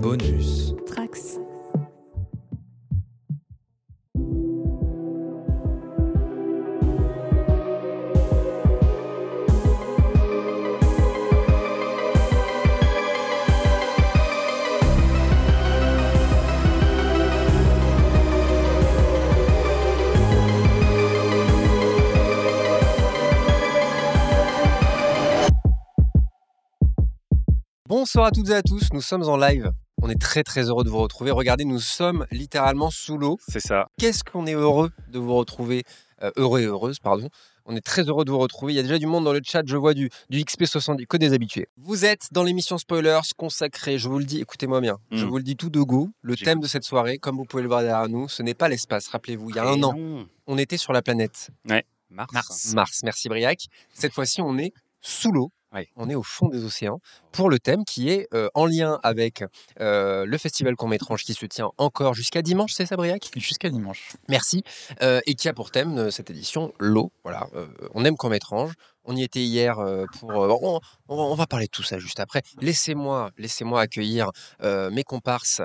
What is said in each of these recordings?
Bonus. Trax. Bonsoir à toutes et à tous, nous sommes en live. On est très très heureux de vous retrouver. Regardez, nous sommes littéralement sous l'eau. C'est ça. Qu'est-ce qu'on est heureux de vous retrouver, euh, heureux et heureuse, pardon. On est très heureux de vous retrouver. Il y a déjà du monde dans le chat, je vois du, du XP70, que des habitués. Vous êtes dans l'émission Spoilers consacrée, je vous le dis, écoutez-moi bien, je Mm. vous le dis tout de go. Le thème de cette soirée, comme vous pouvez le voir derrière nous, ce n'est pas l'espace. Rappelez-vous, il y a un Et an, non. on était sur la planète Mars. Mars. Merci Briac. Cette fois-ci, on est sous l'eau. On est au fond des océans pour le thème qui est euh, en lien avec euh, le festival court-métrange qui se tient encore jusqu'à dimanche, c'est ça Briac? Jusqu'à dimanche. Merci. Euh, et qui a pour thème cette édition l'eau. Voilà, on aime court-métrange. On y était hier pour. on, on va- parler de tout ça juste après. Laissez-moi, laissez-moi accueillir mes comparses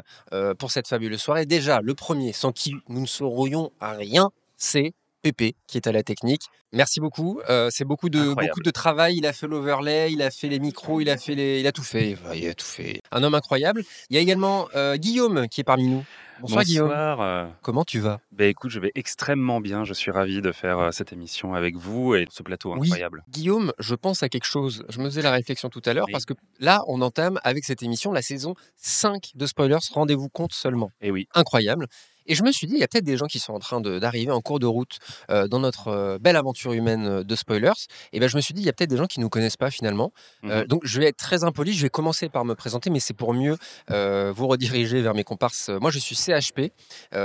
pour cette fabuleuse soirée. Déjà, le premier, sans qui nous ne saurions à rien, c'est Pépé qui est à la technique. Merci beaucoup. Euh, c'est beaucoup de Incroyable. beaucoup de travail. Il a fait l'overlay, il a fait les micros, il a fait les, il a tout fait. Il a tout fait. Un homme incroyable. Il y a également euh, Guillaume qui est parmi nous. Bonsoir, Guillaume. Bonsoir. euh, Comment tu vas? Bah, écoute, je vais extrêmement bien. Je suis ravi de faire euh, cette émission avec vous et ce plateau Oui. incroyable. Guillaume, je pense à quelque chose. Je me faisais la réflexion tout à l'heure Oui. parce que là, on entame avec cette émission la saison 5 de Spoilers. Rendez-vous compte seulement. Et oui. Incroyable. Et je me suis dit, il y a peut-être des gens qui sont en train d'arriver en cours de route euh, dans notre euh, belle aventure humaine euh, de Spoilers. Et ben, je me suis dit, il y a peut-être des gens qui ne nous connaissent pas finalement. Euh, Mhm. donc, je vais être très impoli. Je vais commencer par me présenter, mais c'est pour mieux vous rediriger vers mes comparses. Moi, je suis CHP.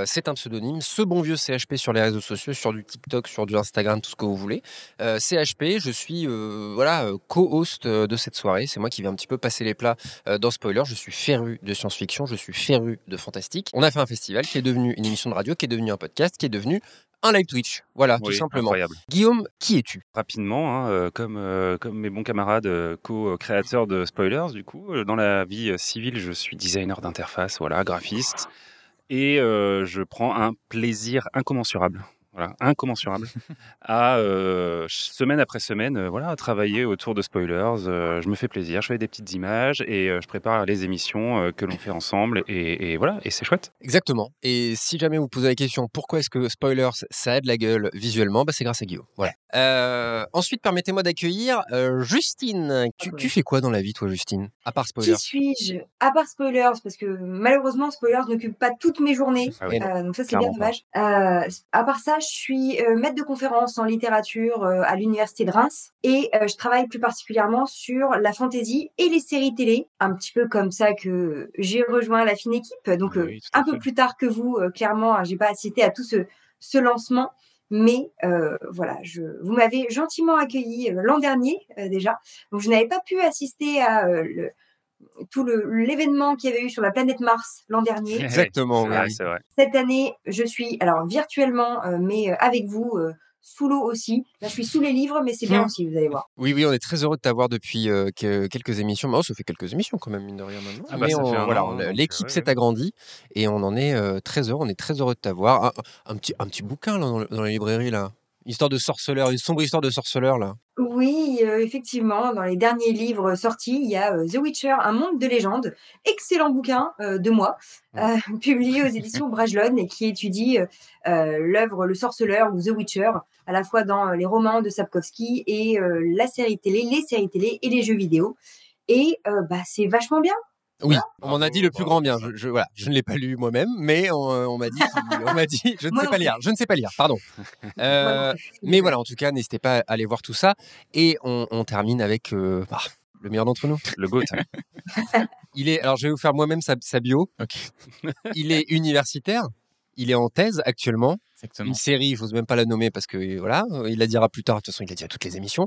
C'est un pseudonyme. Ce bon vieux CHP sur les réseaux sociaux, sur du TikTok, sur du Instagram, tout ce que vous voulez. CHP, je suis voilà co-host de cette soirée. C'est moi qui vais un petit peu passer les plats dans Spoiler. Je suis féru de science-fiction, je suis féru de fantastique. On a fait un festival qui est devenu une émission de radio, qui est devenu un podcast, qui est devenu un live Twitch. Voilà, tout simplement. Incroyable. Guillaume, qui es-tu? Rapidement, hein, euh, comme, euh, comme mes bons camarades euh, co-créateurs de Spoilers, du coup, dans la vie civile, je suis designer d'interface, voilà, graphiste. Et euh, je prends un plaisir incommensurable. Voilà, incommensurable à euh, semaine après semaine, euh, voilà, à travailler autour de spoilers. Euh, je me fais plaisir, je fais des petites images et euh, je prépare les émissions euh, que l'on fait ensemble et, et voilà, et c'est chouette. Exactement. Et si jamais vous posez la question pourquoi est-ce que Spoilers ça a de la gueule visuellement, bah c'est grâce à Guillaume. Voilà. Euh, ensuite, permettez-moi d'accueillir euh, Justine. Tu, tu fais quoi dans la vie, toi, Justine À part Spoilers? Qui suis-je? À part Spoilers, parce que malheureusement, Spoilers n'occupe pas toutes mes journées. Ah oui, Euh, donc ça, c'est bien dommage. Euh, à part ça, je suis euh, maître de conférence en littérature euh, à l'université de Reims et euh, je travaille plus particulièrement sur la fantaisie et les séries télé. Un petit peu comme ça que j'ai rejoint la fine équipe. Donc Oui, un peu plus tard que vous, clairement, hein, j'ai pas assisté à tout ce, ce lancement. Mais euh, voilà, je, vous m'avez gentiment accueilli l'an dernier euh, déjà. Donc je n'avais pas pu assister à euh, le, tout le- l'événement qu'il y avait eu sur la planète Mars l'an dernier. Exactement, C'est vrai, oui. c'est vrai. Cette année, je suis alors virtuellement, euh, mais euh, avec vous, euh, sous l'eau aussi. Là, je suis sous les livres, mais c'est bien Mhm. aussi, vous allez voir. Oui, oui, on est très heureux de t'avoir depuis euh, que- quelques émissions. Mais oh, ça fait quelques émissions quand même, mine de rien maintenant. Ah bah, voilà, l'équipe s'est ouais, agrandie et on en est euh, très heureux. On est très heureux de t'avoir. Un, un petit, un petit bouquin là, dans, le- dans la librairie là. Histoire de sorceleur, une sombre histoire de sorceleur là. Oui, euh, effectivement, dans les derniers livres sortis, il y a euh, The Witcher, un monde de légende, excellent bouquin euh, de moi, publié aux éditions Brajlon et qui étudie l'œuvre Le Sorceleur ou The Witcher, à la fois dans les romans de Sapkowski et la série télé, les séries télé et les jeux vidéo. Et bah, c'est vachement bien. Oui, on m'en a dit le plus grand bien. Je, je- voilà, je ne l'ai pas lu moi-même, mais on, on m'a dit, on m'a dit, je ne sais pas lire. Je ne sais pas lire. Pardon. Euh, mais voilà, en tout cas, n'hésitez pas à aller voir tout ça. Et on, on termine avec euh, bah, le meilleur d'entre nous. Le GOAT. Il est, alors je vais vous faire moi-même sa, sa bio. Il est universitaire. Il est en thèse actuellement. Exactement. Une série, je n'ose même pas la nommer parce que voilà, il la dira plus tard. De toute façon, il l'a dit à toutes les émissions.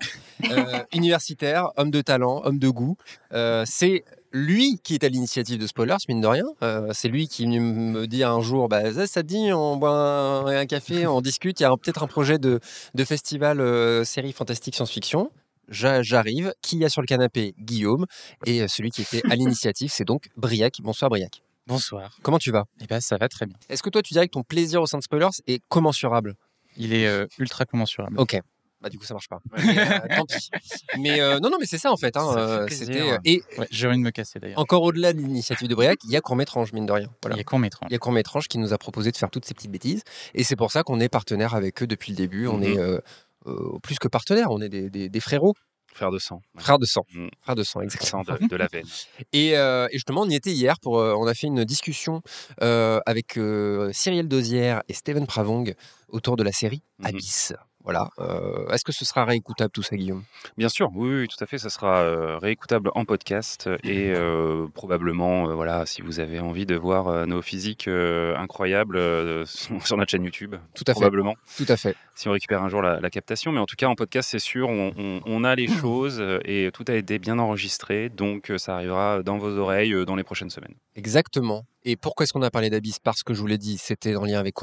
Euh, universitaire, homme de talent, homme de goût. Euh, c'est lui qui est à l'initiative de Spoilers, mine de rien. Euh, c'est lui qui me dire un jour, bah, ça, te dit, on boit un, un café, on discute. Il y a peut-être un projet de, de festival euh, série fantastique science-fiction. j'a- j'arrive. Qui y a sur le canapé? Guillaume. Et euh, celui qui était à l'initiative, c'est donc Briac. Bonsoir Briac. Bonsoir. Comment tu vas? Eh ben, ça va très bien. Est-ce que toi, tu dirais que ton plaisir au sein de Spoilers est commensurable? Il est euh, ultra commensurable. Ok. Bah du coup ça marche pas. Mais, euh, tant pis. Mais euh, non non mais c'est ça en fait. hein, Ça fait euh, et Ouais, j'ai envie de me casser d'ailleurs. encore au-delà de l'initiative de Briac, il y a Courmétrange mine de rien. Voilà. Il y a court métrage. Il y a Courmétrange qui nous a proposé de faire toutes ces petites bêtises et c'est pour ça qu'on est partenaire avec eux depuis le début. On Mhm. est euh, euh, plus que partenaires, on est des, des- des frérots, Frère de sang. Ouais. frères de sang, Mhm. frères de sang exactement. De, de la veine. Et, euh, et justement, on y était hier pour. euh, on a fait une discussion euh, avec euh, Cyrielle Dozière et Steven Pravong autour de la série Mhm. Abyss. Voilà. Euh, Est-ce que ce sera réécoutable tout ça, Guillaume? Bien sûr, oui, oui, tout à fait. Ça sera euh, réécoutable en podcast et euh, probablement, voilà, si vous avez envie de voir nos physiques incroyables sur sur notre chaîne YouTube, Tout à fait. probablement, Tout à fait. Si on récupère un jour la, la captation. Mais en tout cas, en podcast, c'est sûr, on, on- on a les choses euh, et tout a été bien enregistré, donc euh, ça arrivera dans vos oreilles euh, dans les prochaines semaines. Exactement. Et pourquoi est-ce qu'on a parlé d'Abyss? Parce que je vous l'ai dit, c'était en lien avec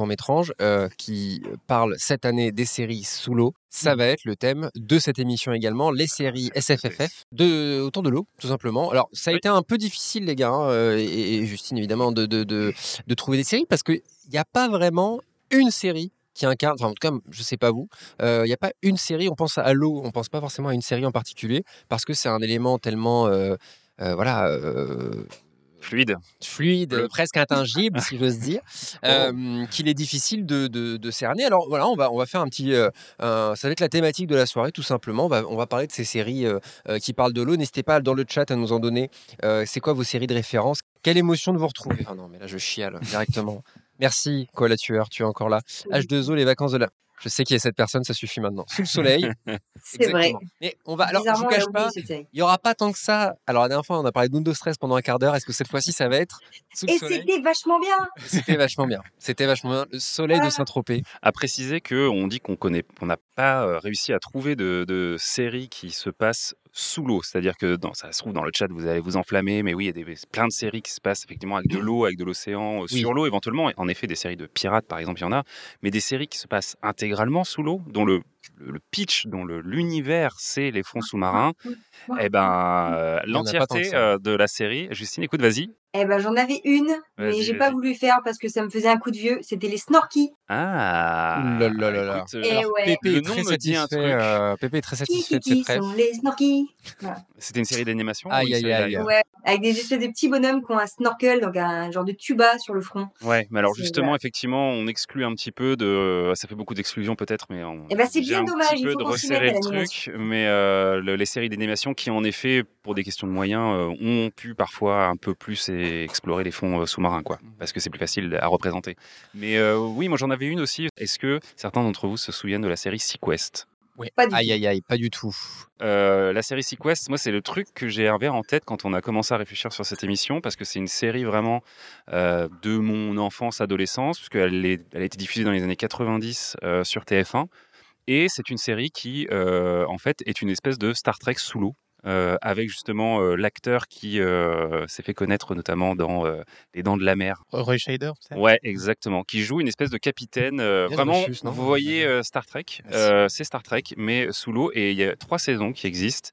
euh, qui parle cette année des séries sous l'eau. Ça va être le thème de cette émission également, les séries SFFF, de, autour de l'eau, tout simplement. Alors, ça a Oui. été un peu difficile, les gars, hein, et, et Justine, évidemment, de, de, de, de trouver des séries, parce qu'il n'y a pas vraiment une série qui incarne, enfin en tout cas, je sais pas vous, euh, il n'y a pas une série, on pense à l'eau, on pense pas forcément à une série en particulier, parce que c'est un élément tellement... euh, euh, voilà, Fluide. fluide, Bleu. presque intangible, si j'ose dire, euh, qu'il est difficile de, de- de cerner. Alors voilà, on va, on va faire un petit. euh, un- ça va être la thématique de la soirée, tout simplement. On va, on va parler de ces séries euh, qui parlent de l'eau. N'hésitez pas dans le chat à nous en donner. C'est quoi vos séries de référence? Quelle émotion de vous retrouver? Ah non, mais là, je chiale directement. Merci, quoi, la tueur, tu es encore là. H2O, les vacances de la. Je sais qui est cette personne, ça suffit maintenant. Sous le soleil. C'est vrai. Mais on va. Alors, je vous cache pas. série. Il n'y aura pas tant que ça. Alors, la dernière fois, on a parlé d'Undo Stress pendant un quart d'heure. Est-ce que cette fois-ci, ça va être sous le Et c'était vachement bien. C'était vachement bien. C'était vachement bien. Le soleil de. Saint-Tropez. À préciser que on dit qu'on connaît, on n'a pas euh, réussi à trouver de, de séries qui se passent sous l'eau. C'est-à-dire que dans, ça se trouve dans le chat, vous allez vous enflammer, mais oui, il y a des, plein de séries qui se passent effectivement avec de l'eau, avec de l'océan, euh, Oui. sur l'eau éventuellement. En effet, des séries de pirates, par exemple, il y en a, mais des séries qui se passent intégralement sous l'eau, dont le, le, le pitch, dont le- l'univers, c'est les fonds sous-marins. Eh ben, euh, l'entièreté euh, de la série. Justine, écoute, vas-y. Eh ben, j'en avais une, mais j'ai pas voulu faire parce que ça me faisait un coup de vieux. C'était les Snorky. Ah. Là là là là. écoute, euh, Eh ouais. Pépé Le nom me dit un truc. euh, Pépé est très satisfait qui, de sont les Snorky C'était une série d'animation Aïe, aïe, aïe. Ouais, avec des espèces de petits bonhommes qui ont un snorkel, donc un genre de tuba sur le front. Ouais, mais alors justement, effectivement, on exclut un petit peu de. Ça fait beaucoup d'exclusions peut-être, mais on. Eh ben, c'est j'ai un dommage, petit peu de resserrer le truc, mais euh, le- les séries d'animation qui, en effet, pour des questions de moyens, euh, ont pu parfois un peu plus explorer les fonds euh, sous-marins, quoi, parce que c'est plus facile à représenter. Mais euh, oui, moi j'en avais une aussi. Est-ce que certains d'entre vous se souviennent de la série Sequest? Pas du Aïe, aïe, aïe, pas du tout. Euh, la série Sequest, moi, c'est le truc que j'ai avait en tête quand on a commencé à réfléchir sur cette émission, parce que c'est une série vraiment euh, de mon enfance, adolescence, puisqu'elle elle a été diffusée dans les années 90 euh, sur TF1. Et c'est une série qui, euh, en fait, est une espèce de Star Trek sous l'eau. euh, avec justement euh, l'acteur qui s'est fait connaître notamment dans Les Dents de la Mer. Roy Shader, Ouais, exactement. Qui joue une espèce de capitaine. vraiment, vous voyez Star Trek. Euh, c'est Star Trek, mais sous l'eau. Et il y a trois saisons qui existent.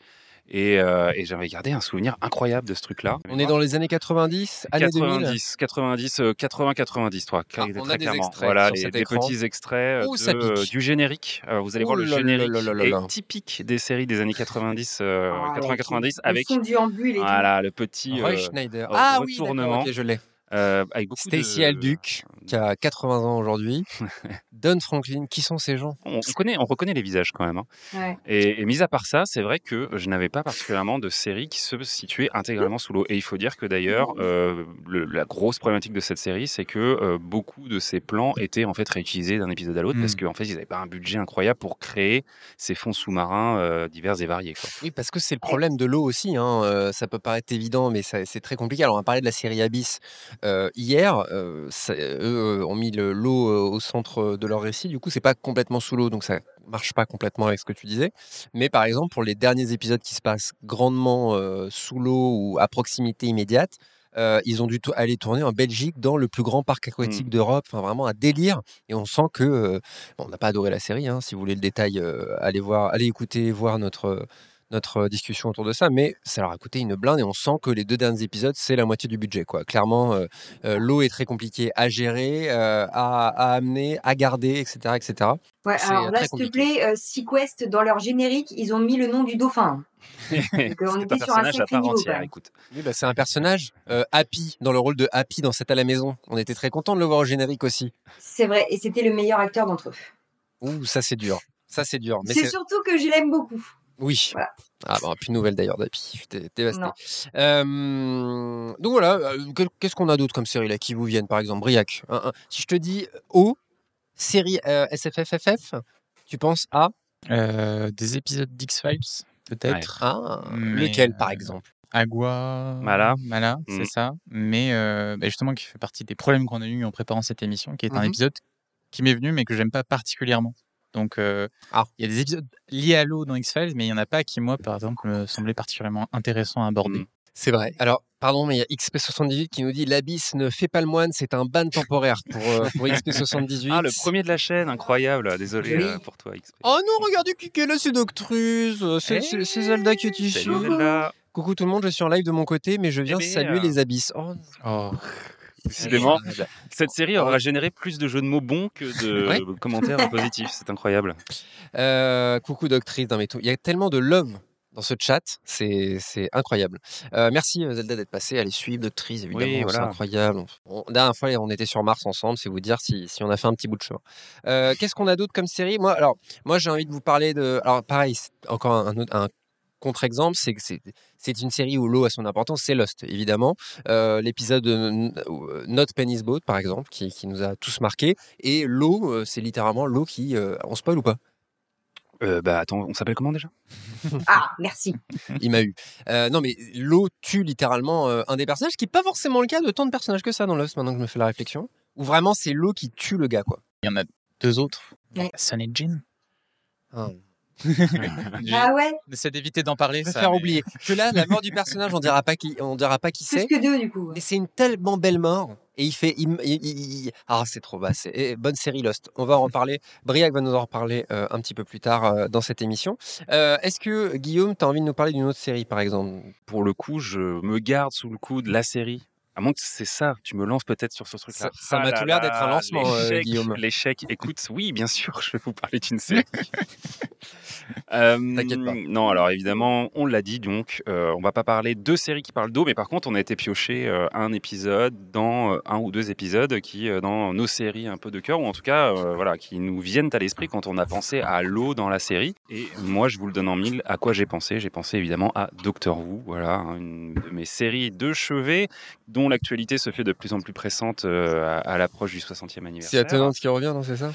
Et, euh, et j'avais gardé un souvenir incroyable de ce truc-là. On est dans les années 90, années 2000. 90, 90, euh, 80, 90, toi, Ah, très on a des clairement. extraits Voilà, sur les, cet des écran. petits extraits Oh, de, du générique. Euh, vous allez Oh voir le là là générique là là là est typique des séries des années 90, euh, Ah, 80-90, Le avec fondu en bulle et voilà, le petit Roy euh, Schneider. Ah oui, retournement. d'accord, ok, je l'ai. Euh, avec beaucoup Stacy de... Alduc, qui a 80 ans aujourd'hui. Don Franklin, qui sont ces gens? On, on connaît, on reconnaît les visages quand même. hein. Ouais. Et, et mis à part ça, c'est vrai que je n'avais pas particulièrement de série qui se situait intégralement sous l'eau. Et il faut dire que d'ailleurs, euh, le- la grosse problématique de cette série, c'est que euh, beaucoup de ces plans étaient en fait réutilisés d'un épisode à l'autre parce qu'en fait, ils n'avaient pas un budget incroyable pour créer ces fonds sous-marins euh, divers et variés. quoi. Oui, parce que c'est le problème de l'eau aussi. hein, euh, ça peut paraître évident, mais c'est très compliqué. Alors, on a parlé de la série Abyss hier. eux ont mis le- l'eau au centre de leur récit. Du coup, c'est pas complètement sous l'eau, donc ça marche pas complètement avec ce que tu disais. Mais par exemple, pour les derniers épisodes qui se passent grandement sous l'eau ou à proximité immédiate, ils ont dû aller tourner en Belgique dans le plus grand parc aquatique d'Europe. Enfin, vraiment un délire. Et on sent que bon, on n'a pas adoré la série. hein. Si vous voulez le détail, allez voir, allez écouter, voir notre notre discussion autour de ça, mais ça leur a coûté une blinde et on sent que les deux derniers épisodes, c'est la moitié du budget. Quoi. Clairement, l'eau est très compliquée à gérer, à, à, amener, à garder, etc. etc. Ouais, alors là, s'il te plaît, Sequest, dans leur générique, ils ont mis le nom du dauphin. Donc, on était sur un sacré niveau. Entière, écoute. Oui, bah, c'est un personnage. Happy, dans le rôle de Happy dans cette à la maison. On était très content de le voir au générique aussi. C'est vrai, et c'était le meilleur acteur d'entre eux. Ouh, ça c'est dur. Ça c'est dur. C'est surtout que je l'aime beaucoup. Oui. Ah bah, plus de nouvelles d'ailleurs d'Api. J'étais dévasté. Euh, donc voilà, euh, qu'est-ce qu'on a d'autre comme série là qui vous viennent par exemple? Briac. Si je te dis O, série euh, SFFFF, tu penses à? Des épisodes d'X-Files, peut-être. Ah, lesquels par exemple? Agua, Mala, Mala, c'est mm. ça. Mais bah, justement, qui fait partie des problèmes qu'on a eu en préparant cette émission, qui est un mmh épisode qui m'est venu, mais que j'aime pas particulièrement. Donc, ah. il y a des épisodes liés à l'eau dans X-Files, mais il y en a pas qui, moi, par exemple, me semblaient particulièrement intéressants à aborder. Mmh. C'est vrai. Alors, pardon, mais il y a XP78 qui nous dit l'abysse ne fait pas le moine, c'est un ban temporaire pour, pour XP78. Ah, le premier de la chaîne, incroyable. Désolé pour toi, XP. Oh non, regardez qui est là, c'est Doctruse. C'est eh, Zelda qui est ici. Coucou tout le monde, je suis en live de mon côté, mais je viens saluer les abysses. Oh. oh. Décidément, cette série aura généré plus de jeux de mots bons que de commentaires positifs. C'est incroyable. Euh, coucou Doctrice, il y a tellement de love dans ce chat, c'est incroyable. Euh, merci euh, Zelda d'être passé, allez suivre Doctrice évidemment, c'est incroyable. la dernière fois on était sur Mars ensemble, c'est vous dire si, si, on a fait un petit bout de chemin. Qu'est-ce qu'on a d'autre comme série? Moi, alors moi j'ai envie de vous parler de, alors pareil, encore un, un contre-exemple, c'est que c'est une série où l'eau a son importance, c'est Lost, évidemment. Euh, l'épisode Not Penny's Boat, par exemple, qui, nous a tous marqués. Et l'eau, euh, c'est littéralement l'eau qui. Euh, on spoil ou pas? Bah attends, on s'appelle comment déjà? Ah, merci. Il m'a eu. non, mais l'eau tue littéralement un des personnages, qui n'est pas forcément le cas de tant de personnages que ça dans Lost, maintenant que je me fais la réflexion. Ou vraiment c'est l'eau qui tue le gars, quoi. Il y en a deux autres. Ouais. Sun et Jin. Ah. ah ouais J'essaie d'éviter d'en parler. Ça faire oublier. Que là, la mort du personnage, on dira pas qui, on dira pas qui c'est. Plus que deux du coup. Mais c'est une tellement belle mort. Et il fait, ah c'est trop bas. C'est bonne série Lost. On va en reparler. Briac va nous en reparler euh, un petit peu plus tard euh, dans cette émission. Euh, est-ce que Guillaume, tu as envie de nous parler d'une autre série, par exemple? Pour le coup, je me garde sous le coup de la série à moins que c'est ça, tu me lances peut-être sur ce truc-là. Ça m'a ah tout l'air d'être un lancement, Guillaume. L'échec, écoute, oui, bien sûr, je vais vous parler d'une série. Euh, T'inquiète pas. Non, alors évidemment, on l'a dit, donc euh, on va pas parler de séries qui parlent d'eau, mais par contre, on a été pioché euh, un épisode dans un ou deux épisodes qui, dans nos séries un peu de cœur, ou en tout cas, voilà, qui nous viennent à l'esprit quand on a pensé à l'eau dans la série. Et moi, je vous le donne en mille. À quoi j'ai pensé J'ai pensé évidemment à Doctor Who, voilà, hein, une de mes séries de chevet dont l'actualité se fait de plus en plus pressante à, à l'approche du 60e anniversaire. C'est ce qui revient, non C'est ça?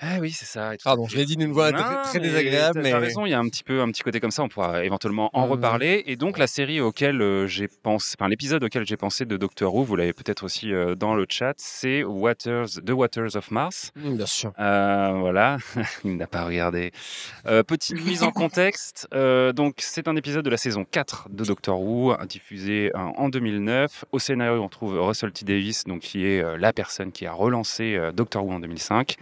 Ah oui, c'est ça. Pardon, je l'ai dit d'une voix très, désagréable. Mais... as raison, il y a un petit, peu, un petit côté comme ça, on pourra éventuellement en mmh. reparler. Et donc, la série auquel euh, j'ai pensé, enfin, l'épisode auquel j'ai pensé de Doctor Who, vous l'avez peut-être aussi euh, dans le chat, c'est Waters, The Waters of Mars. Mmh, bien sûr. Euh, voilà, il n'a pas regardé. petite mise en contexte. donc, c'est un épisode de la saison 4 de Doctor Who, diffusé en 2009. Au scénario, on trouve Russell T. Davis, donc, qui est la personne qui a relancé Doctor Who en 2005.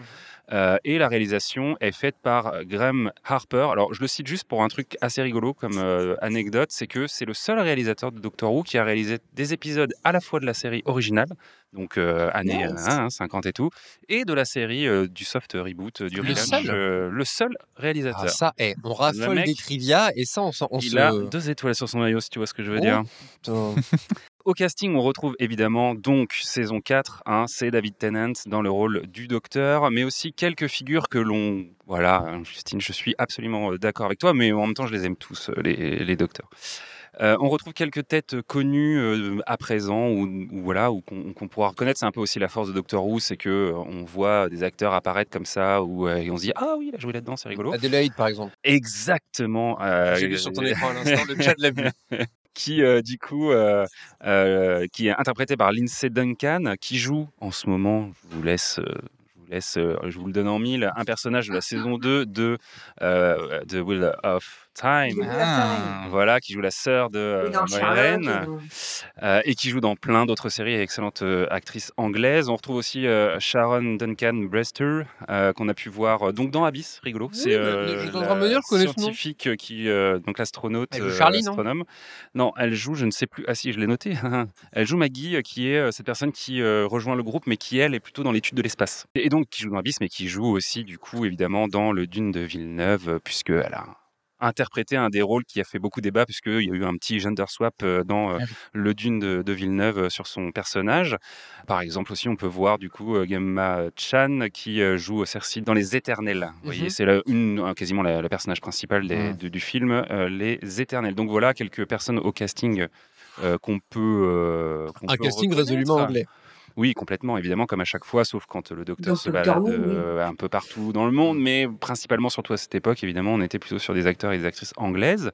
Euh, et la réalisation est faite par euh, Graham Harper. Alors, je le cite juste pour un truc assez rigolo comme euh, anecdote, c'est que c'est le seul réalisateur de Doctor Who qui a réalisé des épisodes à la fois de la série originale, donc années 50 et tout, et de la série du soft reboot du le seul, le seul réalisateur. Ah, ça, est, on raffole des trivia et ça, on, on il se... a deux étoiles sur son maillot, si tu vois ce que je veux dire. Au casting, on retrouve évidemment donc saison 4, hein, c'est David Tennant dans le rôle du docteur, mais aussi quelques figures que l'on... Voilà, hein, Justine, je suis absolument euh, d'accord avec toi, mais en même temps, je les aime tous, euh, les, docteurs. Euh, on retrouve quelques têtes connues à présent, ou, voilà, ou qu'on pourra reconnaître. C'est un peu aussi la force de Doctor Who, c'est que on voit des acteurs apparaître comme ça, ou et on se dit ah oui, il a joué là-dedans, c'est rigolo. Adelaide, par exemple. Exactement. J'ai vu sur ton écran à l'instant, le chat l'a vu. Qui euh, du coup euh, euh, qui est interprété par Lindsay Duncan, qui joue en ce moment, je vous laisse laisse, je vous le donne en mille, un personnage de la saison 2 de The Will of Time. Ah. Voilà, qui joue la sœur de euh, euh, et qui joue dans plein d'autres séries, excellente euh, actrice anglaise. On retrouve aussi Sharon Duncan Brester, qu'on a pu voir donc dans Abyss, rigolo. C'est la scientifique qui, donc l'astronaute, astronome. Non, elle joue, je ne sais plus. Ah si, je l'ai noté. elle joue Maggie, qui est cette personne qui rejoint le groupe, mais qui elle est plutôt dans l'étude de l'espace. Et donc qui joue dans Abyss, mais qui joue aussi du coup évidemment dans le Dune de Villeneuve, puisque elle a interprété un des rôles qui a fait beaucoup débat puisqu'il y a eu un petit gender swap euh, dans euh, ah le Dune de, Villeneuve euh, sur son personnage. Par exemple aussi on peut voir du coup Gemma Chan qui joue Cersei dans Les Éternels. Vous voyez, mmh c'est une quasiment la, personnage principal mmh. du film Les Éternels. Donc voilà quelques personnes au casting qu'on peut un casting résolument anglais. Oui, complètement, évidemment, comme à chaque fois, sauf quand le docteur se balade euh, un peu partout dans le monde, mais principalement, surtout à cette époque, évidemment, on était plutôt sur des acteurs et des actrices anglaises.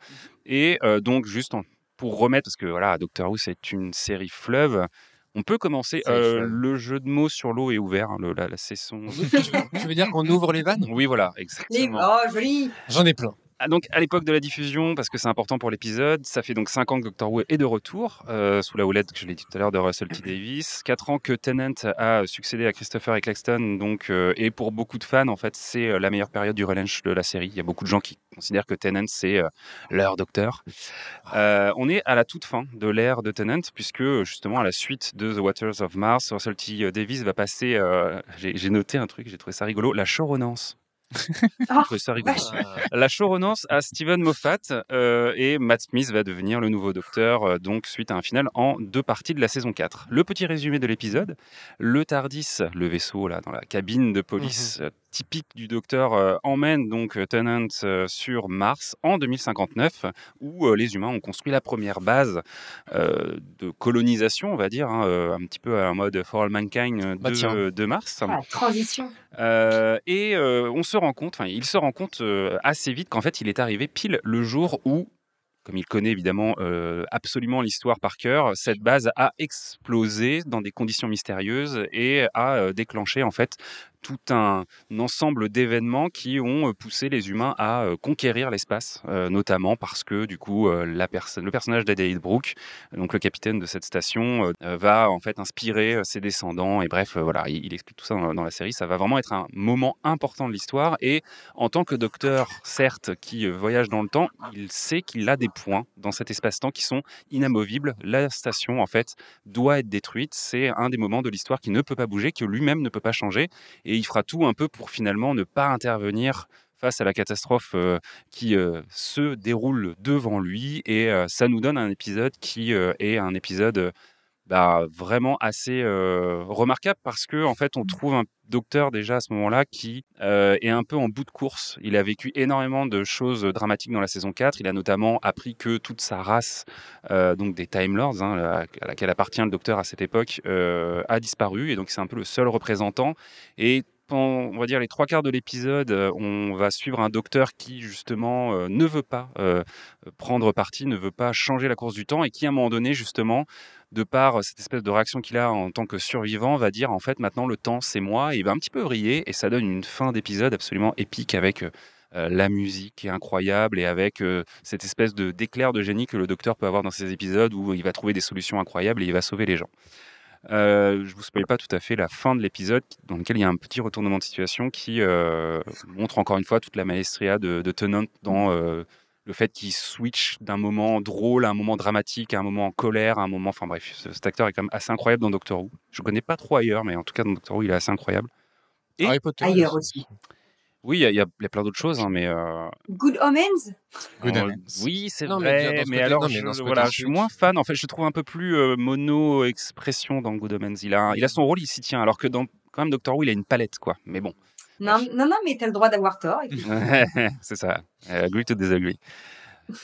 Et euh, donc, juste pour remettre, parce que voilà, Doctor Who, c'est une série fleuve. On peut commencer. Euh, le jeu de mots sur l'eau est ouvert. Hein, la, la, saison. tu veux dire qu'on ouvre les vannes? Oui, voilà, exactement. Oh, joli J'en ai plein. Ah, donc à l'époque de la diffusion, parce que c'est important pour l'épisode, ça fait donc 5 ans que Doctor Who est de retour, euh, sous la houlette, que je l'ai dit tout à l'heure, de Russell T. Davis. 4 ans que Tennant a succédé à Christopher Eccleston, donc, euh, et pour beaucoup de fans, en fait, c'est euh, la meilleure période du relaunch de la série. Il y a beaucoup de gens qui considèrent que Tennant, c'est leur Docteur. on est à la toute fin de l'ère de Tennant, puisque justement, à la suite de The Waters of Mars, Russell T. Davis va passer, j'ai noté un truc, j'ai trouvé ça rigolo, la showrenance ah, la show renonce à Steven Moffat euh, et Matt Smith va devenir le nouveau docteur, euh, donc suite à un final en deux parties de la saison 4. Le petit résumé de l'épisode le TARDIS, le vaisseau là dans la cabine de police, mhm. euh, typique du docteur euh, emmène donc euh, Tennant euh, sur Mars en 2059, où les humains ont construit la première base de colonisation, on va dire, hein, un petit peu à un mode For All Mankind bah, de, de Mars. Ah, transition. et on se rend compte, enfin, il se rend compte assez vite qu'en fait, il est arrivé pile le jour où comme il connaît évidemment absolument l'histoire par cœur, cette base a explosé dans des conditions mystérieuses et a déclenché en fait tout un ensemble d'événements qui ont euh, poussé les humains à euh, conquérir l'espace, euh, notamment parce que du coup la le personnage d'Adelaide Brooke, donc le capitaine de cette station, va en fait inspirer ses descendants et bref voilà, il, explique tout ça dans, la série. Ça va vraiment être un moment important de l'histoire et en tant que docteur, certes, qui voyage dans le temps, il sait qu'il a des points dans cet espace-temps qui sont inamovibles. La station en fait doit être détruite. C'est un des moments de l'histoire qui ne peut pas bouger, que lui-même ne peut pas changer il fera tout un peu pour finalement ne pas intervenir face à la catastrophe euh, qui euh, se déroule devant lui. Et euh, ça nous donne un épisode qui est un épisode bah, vraiment assez remarquable parce que en fait on trouve un docteur déjà à ce moment-là qui est un peu en bout de course. Il a vécu énormément de choses dramatiques dans la saison 4. Il a notamment appris que toute sa race, donc des Time Lords, hein, à laquelle appartient le docteur à cette époque, a disparu. Et donc c'est un peu le seul représentant. Et on va dire les trois quarts de l'épisode, on va suivre un docteur qui justement euh, ne veut pas euh, prendre parti, ne veut pas changer la course du temps et qui à un moment donné justement, de par cette espèce de réaction qu'il a en tant que survivant, va dire en fait maintenant le temps c'est moi et il va un petit peu briller et ça donne une fin d'épisode absolument épique avec la musique incroyable et avec cette espèce de d'éclair de génie que le docteur peut avoir dans ces épisodes où il va trouver des solutions incroyables et il va sauver les gens. Euh, je vous spoil pas tout à fait la fin de l'épisode dans lequel il y a un petit retournement de situation qui montre encore une fois toute la maestria de, de Tennant dans le fait qu'il switch d'un moment drôle à un moment dramatique, à un moment en colère, à un moment. Enfin bref, cet acteur est quand même assez incroyable dans Doctor Who. Je connais pas trop ailleurs, mais en tout cas dans Doctor Who, il est assez incroyable. Et ailleurs aussi. Oui, il y, a plein d'autres choses, hein, mais. Euh... Good Omens? Good Omens. Oui, c'est vrai, mais, alors, je, voilà, je suis moins fan. En fait, je trouve un peu plus euh, mono-expression dans Good Omens. Il a, il a son rôle, il s'y tient, alors que dans quand même Doctor Who, il a une palette, quoi. Mais bon. Non, non, non, mais t'as le droit d'avoir tort. c'est ça. Euh, agree to disagree.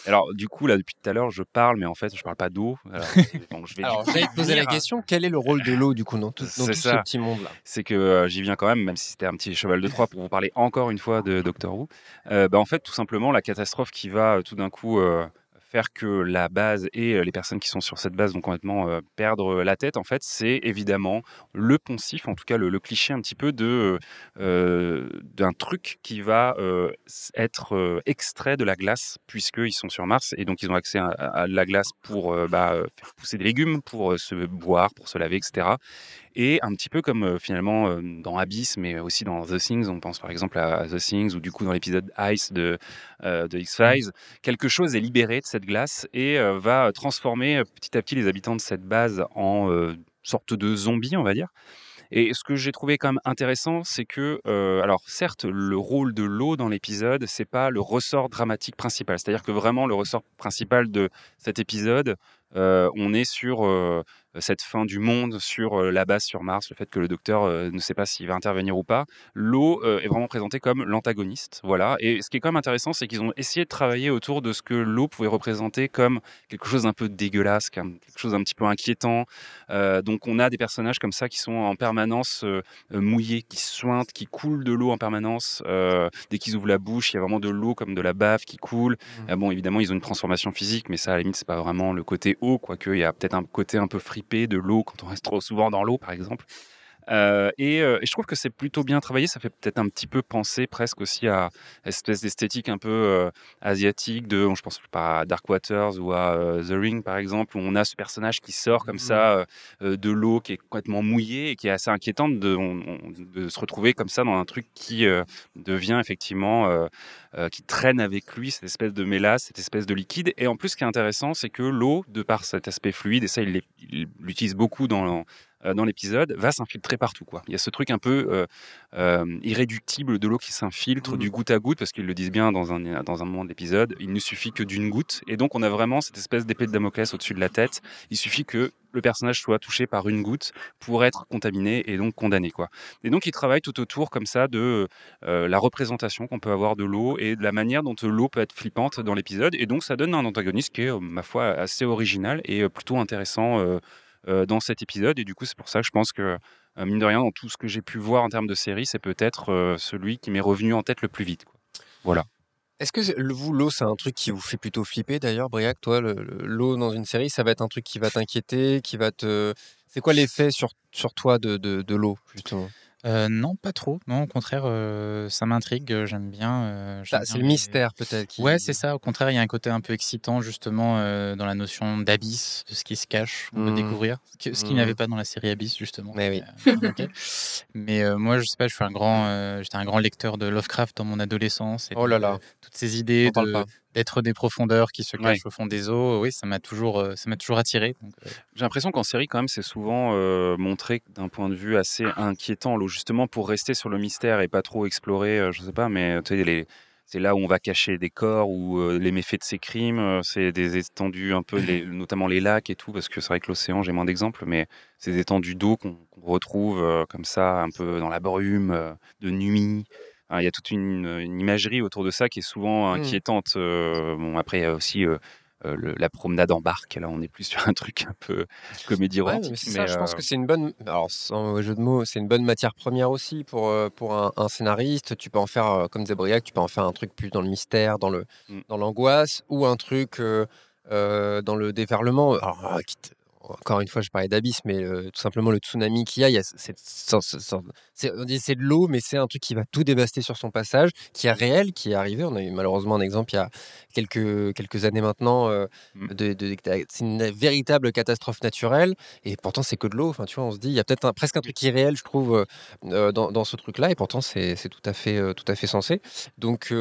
Alors, du coup, là, depuis tout à l'heure, je parle, mais en fait, je parle pas d'eau. Donc, je vais Alors, j'allais te poser la question quel est le rôle de l'eau, du coup, dans tout, dans tout ce petit monde-là? C'est que euh, j'y viens quand même, même si c'était un petit cheval de Troie pour vous parler encore une fois de Doctor Who. Euh, bah, en fait, tout simplement, la catastrophe qui va euh, tout d'un coup faire que la base et les personnes qui sont sur cette base vont complètement perdre la tête, en fait, c'est évidemment le poncif, en tout cas le, cliché un petit peu de d'un truc qui va être extrait de la glace, puisqu'ils sont sur Mars et donc ils ont accès à, la glace pour bah, faire pousser des légumes, pour se boire, pour se laver, etc. Et un petit peu comme finalement dans Abyss, mais aussi dans The Things, on pense par exemple à The Things, ou du coup dans l'épisode Ice de, de X-Files, mmh. quelque chose est libéré de cette glace et va transformer petit à petit les habitants de cette base en sorte de zombies, on va dire. Et ce que j'ai trouvé quand même intéressant, c'est que, alors certes, le rôle de l'eau dans l'épisode, c'est pas le ressort dramatique principal. C'est-à-dire que vraiment le ressort principal de cet épisode, on est sur cette fin du monde sur la base sur Mars, le fait que le docteur ne sait pas s'il va intervenir ou pas. L'eau est vraiment présentée comme l'antagoniste. Voilà. Et ce qui est quand même intéressant, c'est qu'ils ont essayé de travailler autour de ce que l'eau pouvait représenter comme quelque chose d'un peu dégueulasse, quelque chose d'un petit peu inquiétant. donc on a des personnages comme ça qui sont en permanence mouillés, qui sointent, qui coulent de l'eau en permanence. dès qu'ils ouvrent la bouche, il y a vraiment de l'eau comme de la bave qui coule. Mmh. bon, évidemment, ils ont une transformation physique, mais ça, à la limite, c'est pas vraiment le côté eau, quoique il y a peut-être un côté un peu de l'eau quand on reste trop souvent dans l'eau, par exemple. Euh, euh, et, je trouve que c'est plutôt bien travaillé. Ça fait peut-être un petit peu penser presque aussi à une espèce d'esthétique un peu euh, asiatique de, je pense pas à Dark Waters ou à The Ring par exemple, où on a ce personnage qui sort comme ça mmh. de l'eau, qui est complètement mouillé et qui est assez inquiétant de, de se retrouver comme ça dans un truc qui devient effectivement, qui traîne avec lui cette espèce de mélasse, cette espèce de liquide. Et en plus, ce qui est intéressant, c'est que l'eau, de par cet aspect fluide, et ça il l'utilise beaucoup dans dans l'épisode va s'infiltrer partout. Quoi. Il y a ce truc un peu euh, euh, irréductible de l'eau qui s'infiltre du mmh. goutte à goutte, parce qu'ils le disent bien dans un, dans un moment de l'épisode, il ne suffit que d'une goutte. Et donc on a vraiment cette espèce d'épée de Damoclès au-dessus de la tête. Il suffit que le personnage soit touché par une goutte pour être contaminé et donc condamné. Quoi. Et donc il travaille tout autour comme ça de la représentation qu'on peut avoir de l'eau et de la manière dont l'eau peut être flippante dans l'épisode. Et donc ça donne un antagoniste qui est, ma foi, assez original et plutôt intéressant euh, dans cet épisode. Et du coup, c'est pour ça que je pense que, euh, mine de rien, dans tout ce que j'ai pu voir en termes de série, c'est peut-être euh, celui qui m'est revenu en tête le plus vite. Voilà. Est-ce que vous, l'eau, c'est un truc qui vous fait plutôt flipper d'ailleurs, Briac? Toi, l'eau dans une série, ça va être un truc qui va t'inquiéter, qui va te. C'est quoi l'effet sur, sur toi de, de, de l'eau, justement? Euh, non, pas trop. Non, au contraire, euh, ça m'intrigue. Euh, j'aime bien. Bah, c'est le mystère peut-être. Qui... Ouais, c'est ça. Au contraire, il y a un côté un peu excitant justement dans la notion d'abysse, de ce qui se cache, on peut mmh. découvrir, ce qu'il n'y avait mmh. pas dans la série Abyss justement. Mais oui. Mais moi, je sais pas, je suis un grand, j'étais un grand lecteur de Lovecraft dans mon adolescence. Et oh là là. Toutes ces idées de, d'être des profondeurs qui se cachent au fond des eaux, oui, ça m'a toujours, euh, ça m'a toujours attiré. Euh. J'ai l'impression qu'en série, quand même, c'est souvent euh, montré d'un point de vue assez inquiétant, justement pour rester sur le mystère et pas trop explorer, je sais pas, mais les, c'est là où on va cacher des corps ou les méfaits de ces crimes. c'est des étendues un peu, notamment les lacs et tout, parce que c'est vrai que l'océan, j'ai moins d'exemples, mais c'est des étendues d'eau qu'on retrouve comme ça, un peu dans la brume, de nuit. Il y a toute une, imagerie autour de ça qui est souvent mmh. inquiétante. Euh, bon, après, il y a aussi euh, euh, la promenade en barque. Là, on est plus sur un truc un peu comédie romantique. mais je pense que c'est une bonne. Alors, sans jeu de mots, c'est une bonne matière première aussi pour, pour un, scénariste. Tu peux en faire, comme Zebriac, tu peux en faire un truc plus dans le mystère, dans le mmh. dans l'angoisse, ou un truc dans le déferlement. Alors, quitte, encore une fois, je parlais d'abysse, mais tout simplement le tsunami qu'il y a, il y a c'est de l'eau, mais c'est un truc qui va tout dévaster sur son passage, qui est réel, qui est arrivé. On a eu malheureusement un exemple il y a quelques, quelques années maintenant. Mmh. de, c'est une véritable catastrophe naturelle, et pourtant c'est que de l'eau. Enfin, tu vois, on se dit, il y a peut-être presque un truc irréel, je trouve, dans, dans, ce truc-là, et pourtant c'est tout à fait, tout à fait sensé. Donc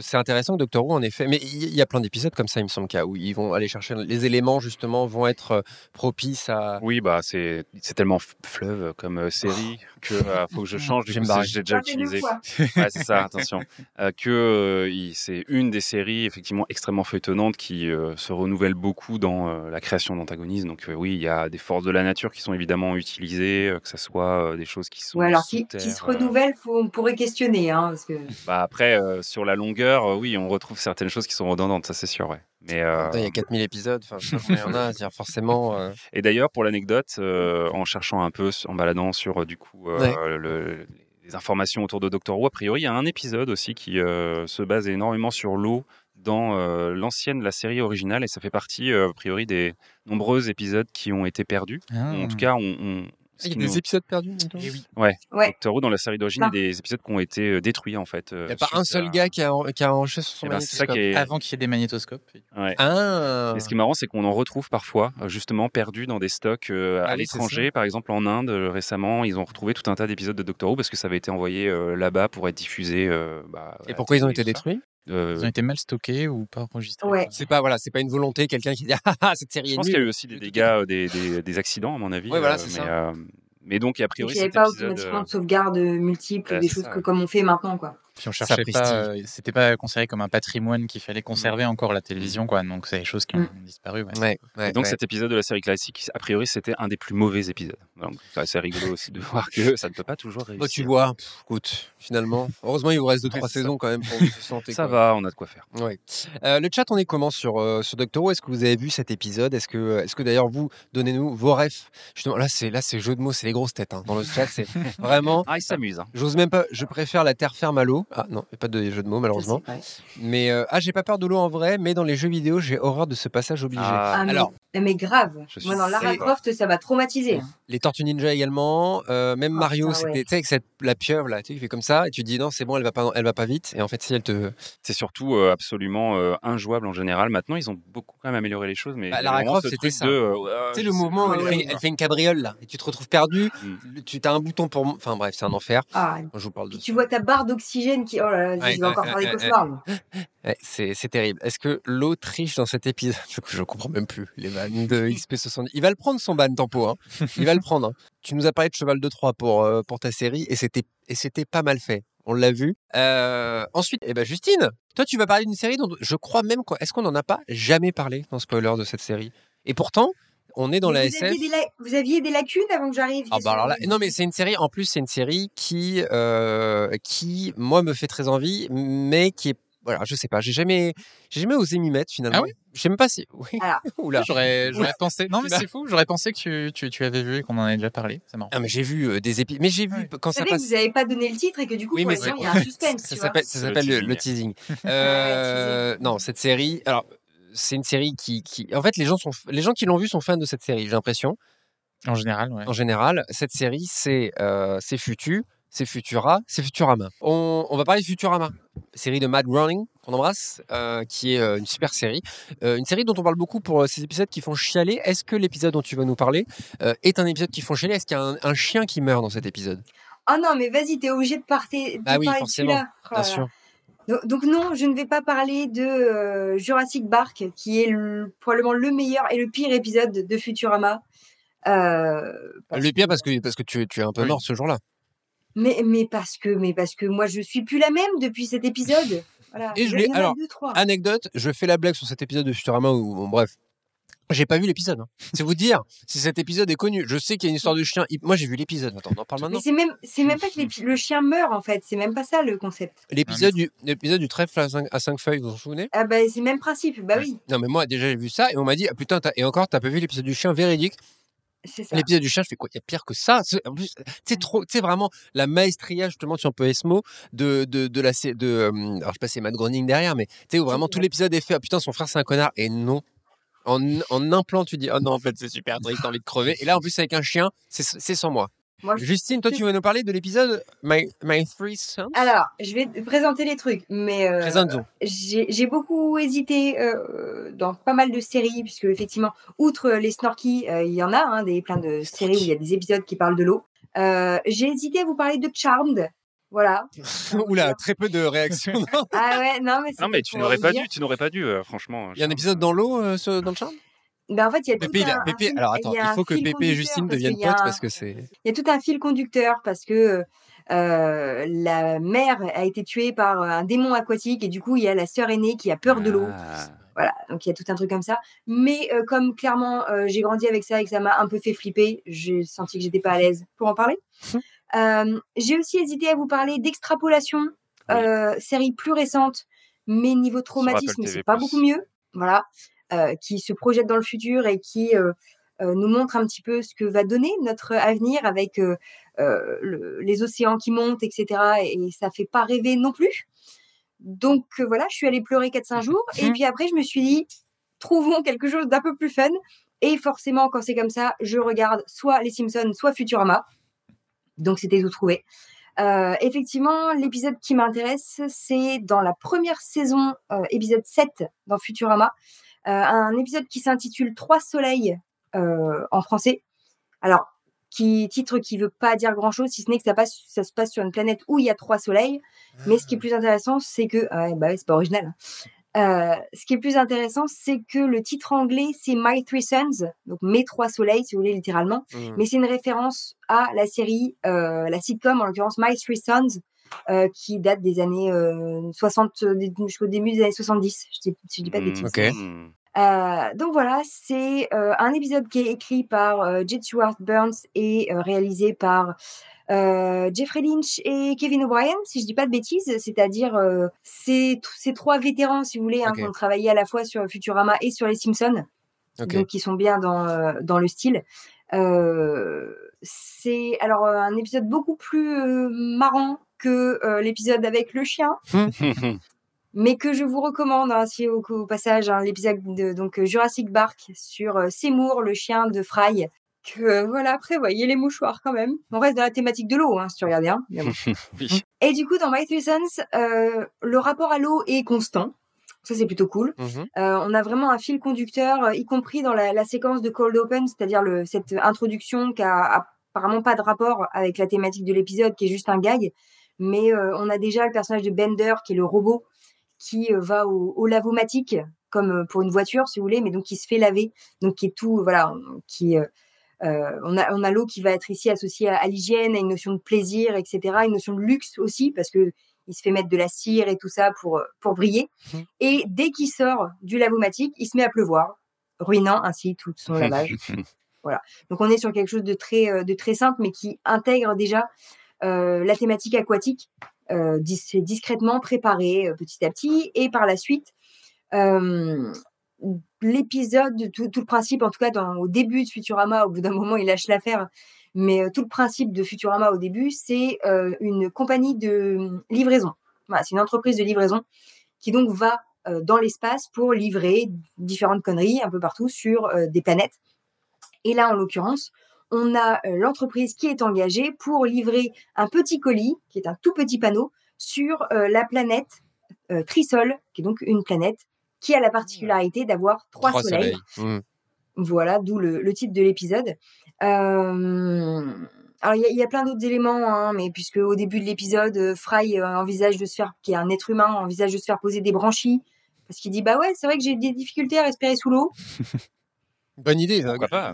c'est intéressant que Doctor Who, en effet, mais il y, a plein d'épisodes comme ça, il me semble, où ils vont aller chercher les éléments justement vont être propice à. Oui, bah c'est tellement fleuve comme euh, série que euh, faut que je change. J'ai déjà utilisé. c'est ça, attention. Euh, que c'est une des séries effectivement extrêmement feuilletonnantes qui se renouvelle beaucoup dans la création d'antagonistes. Donc oui, il y a des forces de la nature qui sont évidemment utilisées, que ce soit des choses qui sont. Ouais, alors qui, qui, se renouvellent, on pourrait questionner, hein, parce que. Bah après, sur la longueur, oui, on retrouve certaines choses qui sont redondantes, ça c'est sûr, ouais. Mais euh, il y a 4000 épisodes, enfin, il y en a, forcément. Euh. Et d'ailleurs, pour l'anecdote, euh, en cherchant un peu, en baladant sur du coup les informations autour de Doctor Who, a priori, il y a un épisode aussi qui se base énormément sur l'eau dans l'ancienne, la série originale, et ça fait partie, a priori, des nombreux épisodes qui ont été perdus. En tout ah. cas, on, il y a des épisodes perdus eh oui. Ouais. ouais. Doctor Who, dans la série d'origine, il y a des épisodes qui ont été euh, détruits en fait. Euh, il n'y a pas un seul gars qui a, qui a enregistré sur son eh ben, magnétoscope. Avant qu'il y ait des magnétoscopes. Ouais. Ah. Et ce qui est marrant, c'est qu'on en retrouve parfois euh, justement perdus dans des stocks à ah l'étranger. Par exemple, en Inde, récemment, ils ont retrouvé tout un tas d'épisodes de Doctor Who parce que ça avait été envoyé là-bas pour être diffusé. Bah, Et pourquoi ils ont été détruits? Ils ont été mal stockés ou pas enregistrés. Ouais. C'est pas voilà, c'est pas une volonté, quelqu'un qui dit ah, ah cette série est Je pense qu'il y a eu aussi des dégâts, des, des, des, accidents à mon avis. Ouais, voilà, c'est ça. Mais donc, a priori, il n'y avait pas automatiquement de sauvegarde multiple, des choses que, comme on fait maintenant. Quoi. Puis on cherchait pas, euh, c'était pas considéré comme un patrimoine qu'il fallait conserver encore la télévision, quoi. Donc c'est des choses qui ont mm. disparu. Ouais. et donc cet épisode de la série classique, a priori, c'était un des plus mauvais épisodes. Donc c'est rigolo aussi de voir que ça ne peut pas toujours réussir. tu vois, écoute, finalement, heureusement il vous reste deux trois saisons quand même pour vous santé. Ça va, on a de quoi faire. Ouais. Euh, le chat, on est comment sur euh, sur Doctor Who? Est-ce que vous avez vu cet épisode? Est-ce que est-ce que d'ailleurs vous donnez-nous vos refs? Justement, là c'est là c'est jeu de mots, c'est les grosses têtes hein. dans le chat, c'est vraiment. Ah, ils s'amusent. Hein. J'ose même pas. Je préfère la terre ferme à l'eau. Ah non, pas de jeux de mots malheureusement. Mais euh, ah, j'ai pas peur de l'eau en vrai, mais dans les jeux vidéo, j'ai horreur de ce passage obligé. Ah. Ah, Alors, mais, grave. Moi, dans Lara Croft, ça va traumatiser. Hein. Les Tortues Ninja également, euh, même Mario, c'était tu sais avec cette la pieuvre là, tu fait comme ça, et tu dis non, c'est bon, elle va pas, elle va pas vite, et en fait, si elle te. C'est surtout euh, absolument injouable en général. Maintenant, ils ont beaucoup quand même amélioré les choses, mais bah, Lara Croft, c'était ça. tu sais le mouvement, elle, fait, elle, fait, une cabriole là, et tu te retrouves perdu. Mm. Tu as un bouton pour, enfin bref, c'est un enfer. je vous parle de. Tu vois ta barre d'oxygène qui, oh là là, je vais encore faire des cauchemars c'est terrible. Est-ce que l'autre triche dans cet épisode? Je, ne comprends même plus les vannes de XP70. Il va le prendre son ban tempo, hein. Il va le prendre. Hein. Tu nous as parlé de Cheval de Troie pour, euh, pour ta série et c'était et c'était pas mal fait. On l'a vu. Euh, ensuite, eh ben Justine, toi tu vas parler d'une série dont je crois même est-ce qu'on n'en a pas jamais parlé dans spoiler de cette série? Et pourtant, on est dans la SF. Vous aviez des lacunes avant que j'arrive. Ah bah non mais c'est une série. En plus, c'est une série qui, euh, qui moi me fait très envie, mais qui est voilà, je sais pas, j'ai jamais, j'ai jamais osé m'y mettre finalement. Ah oui? Je sais même pas si. Oui. J'aurais, pensé. Non, mais c'est fou. J'aurais pensé que tu, tu, avais vu et qu'on en avait déjà parlé. C'est marrant. Ah, mais j'ai vu euh, des épisodes. Mais j'ai vu quand ça passe. Vous n'avez pas donné le titre et que du coup, oui, mais il y a un suspense. ça s'appelle, ça s'appelle le, teasing. Euh, non, cette série. Alors, c'est une série qui, qui, en fait, les gens sont, les gens qui l'ont vu sont fans de cette série. J'ai l'impression. En général, ouais. En général, cette série, c'est, euh, c'est Futu c'est Futura, c'est Futurama. On, va parler de Futurama, série de Mad Running qu'on embrasse, euh, qui est euh, une super série. Euh, une série dont on parle beaucoup pour ces épisodes qui font chialer. Est-ce que l'épisode dont tu vas nous parler est un épisode qui font chialer? Est-ce qu'il y a un, chien qui meurt dans cet épisode? Oh non, mais vas-y, t'es obligé de, partir, de ah oui, forcément, bien sûr. Donc, non, je ne vais pas parler de Jurassic Park, qui est probablement le meilleur et le pire épisode de Futurama. le pire parce que, parce que tu, tu es un peu mort ce jour-là. Mais, mais parce que, mais parce que moi, je suis plus la même depuis cet épisode. Voilà. Et je l'ai. Alors, anecdote, je fais la blague sur cet épisode de Futurama où, bon, bref, j'ai pas vu l'épisode. Hein. C'est vous dire si cet épisode est connu. Je sais qu'il y a une histoire de chien. Moi, j'ai vu l'épisode. Attends, on en parle maintenant. Mais c'est même, c'est même pas que le chien meurt en fait. C'est même pas ça le concept. L'épisode du, l'épisode du trèfle à 5, à 5 feuilles, vous vous souvenez? Ah bah c'est le même principe. Bah oui. Non mais moi déjà j'ai vu ça et on m'a dit ah putain et encore t'as pas vu l'épisode du chien véridique? L'épisode du chien, je fais quoi? Il y a pire que ça? En plus, c'est trop, tu vraiment la maestria justement, tu emploies ce mot de de de la de. alors je sais pas, c'est Matt Groening derrière, mais tu sais où vraiment tout l'épisode est fait. Ah putain, son frère c'est un connard et non. En, en un plan, tu dis oh non en fait c'est super triste, t'as envie de crever. Et là en plus avec un chien, c'est sans moi. Justine, toi, tu vas nous parler de l'épisode My, My, Three Sons? Alors, je vais présenter les trucs, mais euh, j'ai beaucoup hésité euh, dans pas mal de séries, puisque effectivement, outre les Snorky, euh, il y en a hein, des, plein de séries où il y a des épisodes qui parlent de l'eau. j'ai hésité à vous parler de Charmed. Voilà. Oula, très peu de réactions. ah ouais, non, mais, non, mais tu n'aurais pas, dû, tu n'aurais pas dû, franchement. Il y a un épisode dans l'eau, dans le Charmed? Ben en fait, il y a tout un, Pépé, alors attends, il, faut que Pépé et Justine deviennent potes parce que c'est. Il y a tout un fil conducteur parce que euh, la mère a été tuée par un démon aquatique et du coup, il y a la sœur aînée qui a peur de l'eau. Ah. Voilà, donc il y a tout un truc comme ça. Mais euh, comme clairement, euh, j'ai grandi avec ça et que ça m'a un peu fait flipper, j'ai senti que j'étais pas à l'aise pour en parler. Hum. j'ai aussi hésité à vous parler d'extrapolation, série plus récente, mais niveau traumatisme, c'est pas beaucoup mieux. Voilà. Euh, qui se projette dans le futur et qui euh, euh, nous montre un petit peu ce que va donner notre avenir avec les océans qui montent, etc. Et ça fait pas rêver non plus. Donc voilà, je suis allée pleurer 4-5 jours. Et puis après, je me suis dit, trouvons quelque chose d'un peu plus fun. Et forcément, quand c'est comme ça, je regarde soit Les Simpsons, soit Futurama. Donc c'était tout trouvé. Effectivement, l'épisode qui m'intéresse, c'est dans la première saison, épisode 7 dans Futurama, un épisode qui s'intitule Trois soleils en français. Alors, qui titre qui veut pas dire grand chose, si ce n'est que ça, passe, ça se passe sur une planète où il y a trois soleils. Mais ce qui est plus intéressant, c'est que, bah c'est pas original. Hein. ce qui est plus intéressant, c'est que le titre anglais, c'est My Three Suns, donc Mes Trois Soleils, si vous voulez, littéralement. Mmh. Mais c'est une référence à la série, la sitcom, en l'occurrence My Three Sons, qui date des années 60, jusqu'au début des années 70, je dis, je dis pas de bêtises. Mmh, euh, donc voilà, c'est euh, un épisode qui est écrit par euh, J. Stewart Burns et réalisé par Jeffrey Lynch et Kevin O'Brien, si je dis pas de bêtises, c'est-à-dire ces, ces trois vétérans, si vous voulez, hein, qui ont travaillé à la fois sur Futurama et sur Les Simpsons, donc qui sont bien dans, dans le style. c'est alors un épisode beaucoup plus marrant que l'épisode avec le chien. mais que je vous recommande hein, au, passage hein, l'épisode de donc euh, Jurassic Park sur euh, Seymour, le chien de Fry. Que euh, voilà, après, voyez les mouchoirs quand même. On reste dans la thématique de l'eau, hein, si tu regardes bien. Et du coup, dans My Three Sons, le rapport à l'eau est constant. Ça, c'est plutôt cool. Mmh on a vraiment un fil conducteur, y compris dans la, séquence de Cold Open, c'est-à-dire cette introduction qui a apparemment pas de rapport avec la thématique de l'épisode, qui est juste un gag. Mais on a déjà le personnage de Bender, qui est le robot, qui euh, va au, lavomatique, comme euh, pour une voiture, si vous voulez, mais donc qui se fait laver, donc qui est tout, voilà, qui euh, on a, on a l'eau qui va être ici associée à, l'hygiène, à une notion de plaisir, etc., une notion de luxe aussi, parce que il se fait mettre de la cire et tout ça pour, pour briller. Mmh. Et dès qu'il sort du lavomatique, il se met à pleuvoir, ruinant ainsi tout son lavage. voilà. Donc on est sur quelque chose de très, de très simple, mais qui intègre déjà la thématique aquatique euh, discrètement préparé euh, petit à petit. Et par la suite, euh, l'épisode, tout, le principe, en tout cas au début de Futurama, au bout d'un moment, il lâche l'affaire. Mais tout le principe de Futurama au début, c'est une compagnie de livraison. c'est une entreprise de livraison qui donc va dans l'espace pour livrer différentes conneries un peu partout sur des planètes. Et là, en l'occurrence, on a euh, l'entreprise qui est engagée pour livrer un petit colis, qui est un tout petit panneau, sur euh, la planète euh, Trisol, qui est donc une planète qui a la particularité d'avoir trois, soleils. Mmh. Voilà, d'où le, titre de l'épisode. alors, il y, a plein d'autres éléments, hein, mais puisque au début de l'épisode, Fry envisage de se faire, qui est un être humain, envisage de se faire poser des branchies, parce qu'il dit bah ouais, c'est vrai que j'ai des difficultés à respirer sous l'eau. Bonne idée.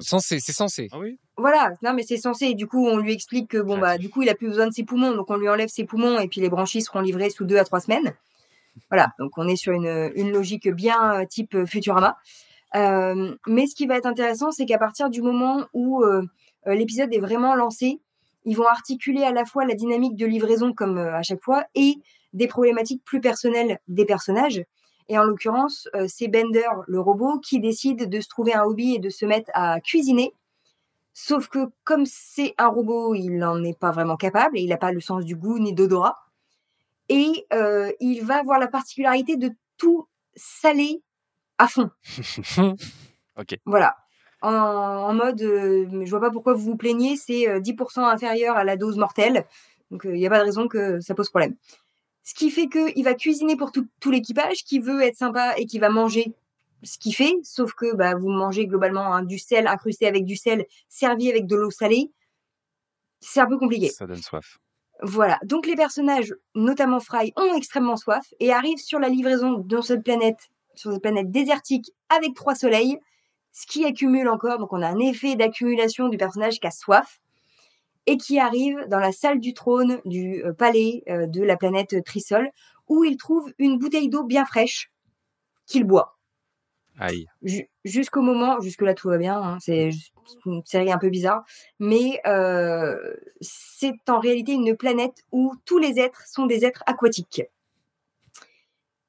C'est censé. Ah oui? Voilà, non mais c'est censé. Du coup, on lui explique que bon bah du coup il a plus besoin de ses poumons, donc on lui enlève ses poumons et puis les branchies seront livrées sous deux à trois semaines. Voilà, donc on est sur une, une logique bien euh, type euh, Futurama. Euh, mais ce qui va être intéressant, c'est qu'à partir du moment où l'épisode est vraiment lancé, ils vont articuler à la fois la dynamique de livraison comme à chaque fois et des problématiques plus personnelles des personnages. Et en l'occurrence, c'est Bender, le robot, qui décide de se trouver un hobby et de se mettre à cuisiner Sauf que comme c'est un robot, il n'en est pas vraiment capable et il n'a pas le sens du goût ni d'odorat. Et euh, il va avoir la particularité de tout saler à fond. ok. Voilà. En, mode, euh, je vois pas pourquoi vous vous plaignez, c'est 10% euh, inférieur à la dose mortelle. Donc il n'y a pas de raison que ça pose problème. Ce qui fait qu'il va cuisiner pour tout, tout l'équipage qui veut être sympa et qui va manger ce qu'il fait, sauf que bah, vous mangez globalement hein, du sel incrusté avec du sel, servi avec de l'eau salée. C'est un peu compliqué. Ça donne soif. Voilà. Donc les personnages, notamment Fry, ont extrêmement soif et arrivent sur la livraison dans cette planète, sur cette planète désertique avec trois soleils, ce qui accumule encore. Donc on a un effet d'accumulation du personnage qui a soif et qui arrive dans la salle du trône du euh, palais euh, de la planète Trisol où il trouve une bouteille d'eau bien fraîche qu'il boit. Jusqu'au moment, jusque-là tout va bien, hein, c'est une série un peu bizarre, mais euh, c'est en réalité une planète où tous les êtres sont des êtres aquatiques.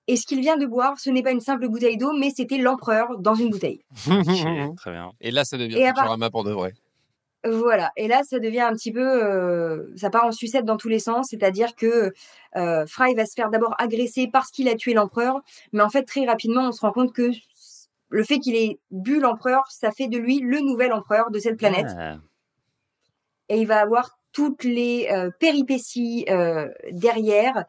Et ce qu'il vient de boire, ce n'est pas une simple bouteille d'eau, mais c'était l'empereur dans une bouteille. très bien. Et là, ça devient Futurama pour de vrai. Voilà. Et là, ça devient un petit peu, euh, ça part en sucette dans tous les sens. C'est-à-dire que euh, Fry va se faire d'abord agresser parce qu'il a tué l'empereur, mais en fait très rapidement, on se rend compte que le fait qu'il ait bu l'empereur, ça fait de lui le nouvel empereur de cette planète. Ah. Et il va avoir toutes les euh, péripéties derrière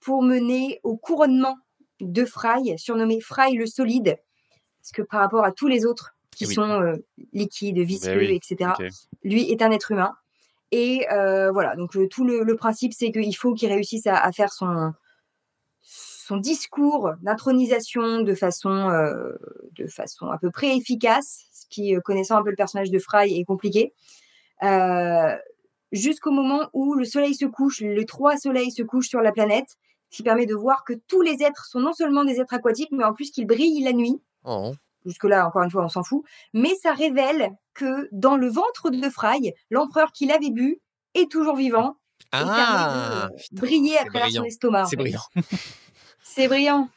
pour mener au couronnement de Fry, surnommé Fry le solide, parce que par rapport à tous les autres qui sont euh, liquides, ben visqueux, etc. Lui est un être humain. Et euh, voilà, donc tout le, principe, c'est qu'il faut qu'il réussisse à, faire son, son discours d'intronisation de façon, euh, de façon à peu près efficace, ce qui, connaissant un peu le personnage de Fry, est compliqué. Jusqu'au moment où le soleil se couche, les trois soleils se couchent sur la planète, ce qui permet de voir que tous les êtres sont non seulement des êtres aquatiques, mais en plus qu'ils brillent la nuit. Oh. Jusque-là, encore une fois, on s'en fout. Mais ça révèle que dans le ventre de Fry, l'empereur qui l'avait bu est toujours vivant. Ah, et briller à travers son estomac. C'est brillant. c'est brillant.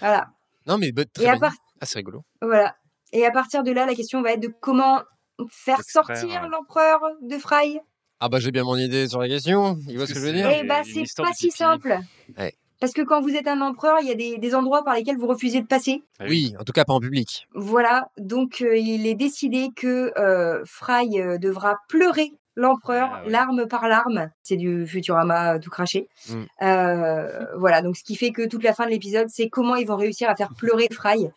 Voilà. Non, mais très Ah, c'est rigolo. Voilà. Et à partir de là, la question va être de comment faire sortir l'empereur de Fry. Ah bah j'ai bien mon idée sur la question. Il voit ce que je veux dire? Eh bah c'est pas si simple. Ouais. Parce que quand vous êtes un empereur, il y a des, endroits par lesquels vous refusez de passer. Ah oui, en tout cas pas en public. Voilà, donc euh, il est décidé que euh, Fry euh, devra pleurer l'empereur, ah larme par larme. C'est du Futurama tout craché. Mm. voilà, donc ce qui fait que toute la fin de l'épisode, c'est comment ils vont réussir à faire pleurer Fry.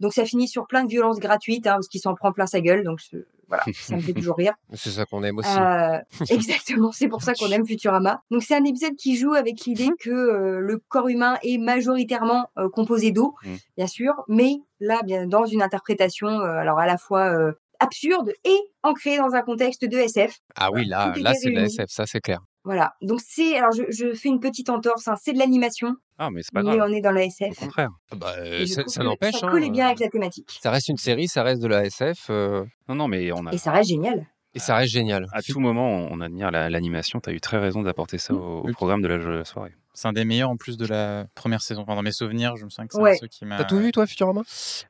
Donc ça finit sur plein de violences gratuites, hein, parce qu'il s'en prend plein sa gueule. Donc voilà, ça me fait toujours rire. C'est ça qu'on aime aussi. Euh, exactement, c'est pour ça qu'on aime Futurama. Donc c'est un épisode qui joue avec l'idée que euh, le corps humain est majoritairement euh, composé d'eau, mmh. bien sûr, mais là, bien dans une interprétation, alors à la fois absurde et ancrée dans un contexte de SF. Ah oui, là, là c'est de la SF, ça c'est clair. Voilà. Donc c'est, alors je, fais une petite entorse, hein, c'est de l'animation. Ah mais c'est pas grave. Mais on est dans la SF. Au contraire. Ah bah, ça, n'empêche. Ça colle hein, bien avec la thématique. Ça reste une série, ça reste de la SF. Euh. Non non mais on a. Et ça reste génial. Et ça reste génial. À tout moment, on admire l'animation. tu as eu très raison d'apporter ça au, programme de la soirée. C'est un des meilleurs en plus de la première saison. dans mes souvenirs, je me sens que c'est un ceux qui m'a. T'as tout vu toi, Futurama?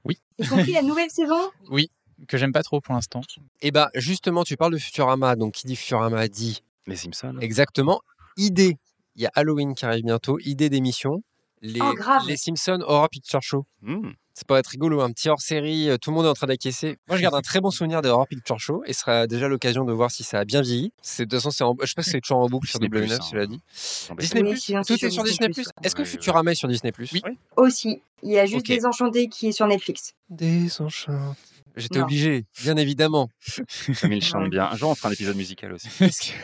Oui. Y compris la nouvelle saison? Oui, que j'aime pas trop pour l'instant. Et eh bah justement, tu parles de Futurama, donc qui dit Futurama dit. Les Simpsons. Exactement idée, il y a Halloween qui arrive bientôt, idée d'émission, les, oh, les Simpsons Horror Picture Show. Mmh. Ça peut être rigolo, un petit hors-série, euh, tout le monde est en train d'acquiescer. Moi, je garde un très bon souvenir de Horror Picture Show et ce sera déjà l'occasion de voir si ça a bien vieilli. De toute façon, en... je sais pas si c'est toujours en boucle sur W9, hein. cela dit. Disney Plus, tout est sur Disney Plus. Est-ce que Futurama est sur Disney Plus? Oui. Aussi. Il y a juste Désenchanté qui est sur Netflix. Désenchanté. J'étais obligé, bien évidemment. Comme il chante bien. Un jour, on fera un épisode musical aussi.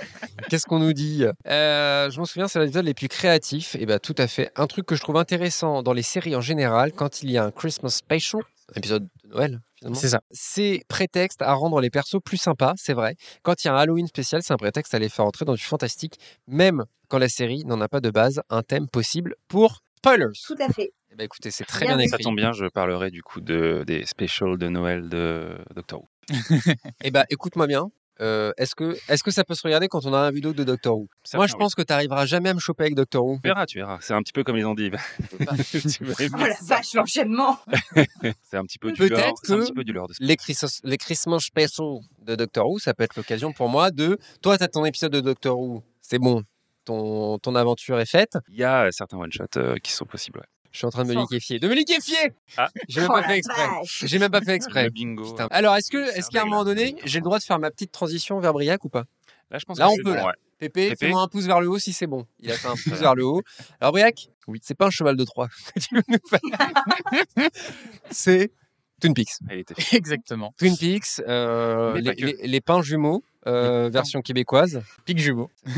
Qu'est-ce qu'on nous dit? Euh, Je m'en souviens, c'est l'épisode les plus créatifs. Et bien, tout à fait. Un truc que je trouve intéressant dans les séries en général, quand il y a un Christmas special, un épisode de Noël, finalement. C'est ça. C'est prétexte à rendre les persos plus sympas, c'est vrai. Quand il y a un Halloween spécial, c'est un prétexte à les faire entrer dans du fantastique, même quand la série n'en a pas de base un thème possible pour spoilers. Tout à fait. Eh ben, écoutez, c'est très bien, écrit. Ça tombe bien, je parlerai du coup de, des specials de Noël de Doctor Who. eh ben, écoute-moi bien. Euh, est-ce que, est que ça peut se regarder quand on a un vidéo de Doctor Who? Moi, je pense que tu n'arriveras jamais à me choper avec Doctor Who. Tu verras, tu verras. C'est un petit peu comme les endives. oh la vache, l'enchaînement C'est un petit peu du Peut-être que du les, les Christmas special de Doctor Who, ça peut être l'occasion pour moi de... Toi, tu as ton épisode de Doctor Who, c'est bon, ton, ton aventure est faite. Il y a certains one-shots euh, qui sont possibles, ouais. Je suis en train de me liquéfier. De me liquéfier ah. J'ai même, pas fait exprès. J'ai même pas fait exprès. bingo. Alors, est-ce que, est-ce qu'à un moment donné, j'ai le droit de faire ma petite transition vers Briac ou pas? Là, je pense là, on peut. là. Pépé, fais-moi un pouce vers le haut si c'est bon. Il a fait un pouce vers le haut. Alors, Briac, oui. c'est pas un cheval de Troie que c'est Twin Peaks. Exactement. Twin Peaks, euh, les, les, pains jumeaux. Euh, version québécoise. Pic jumeau.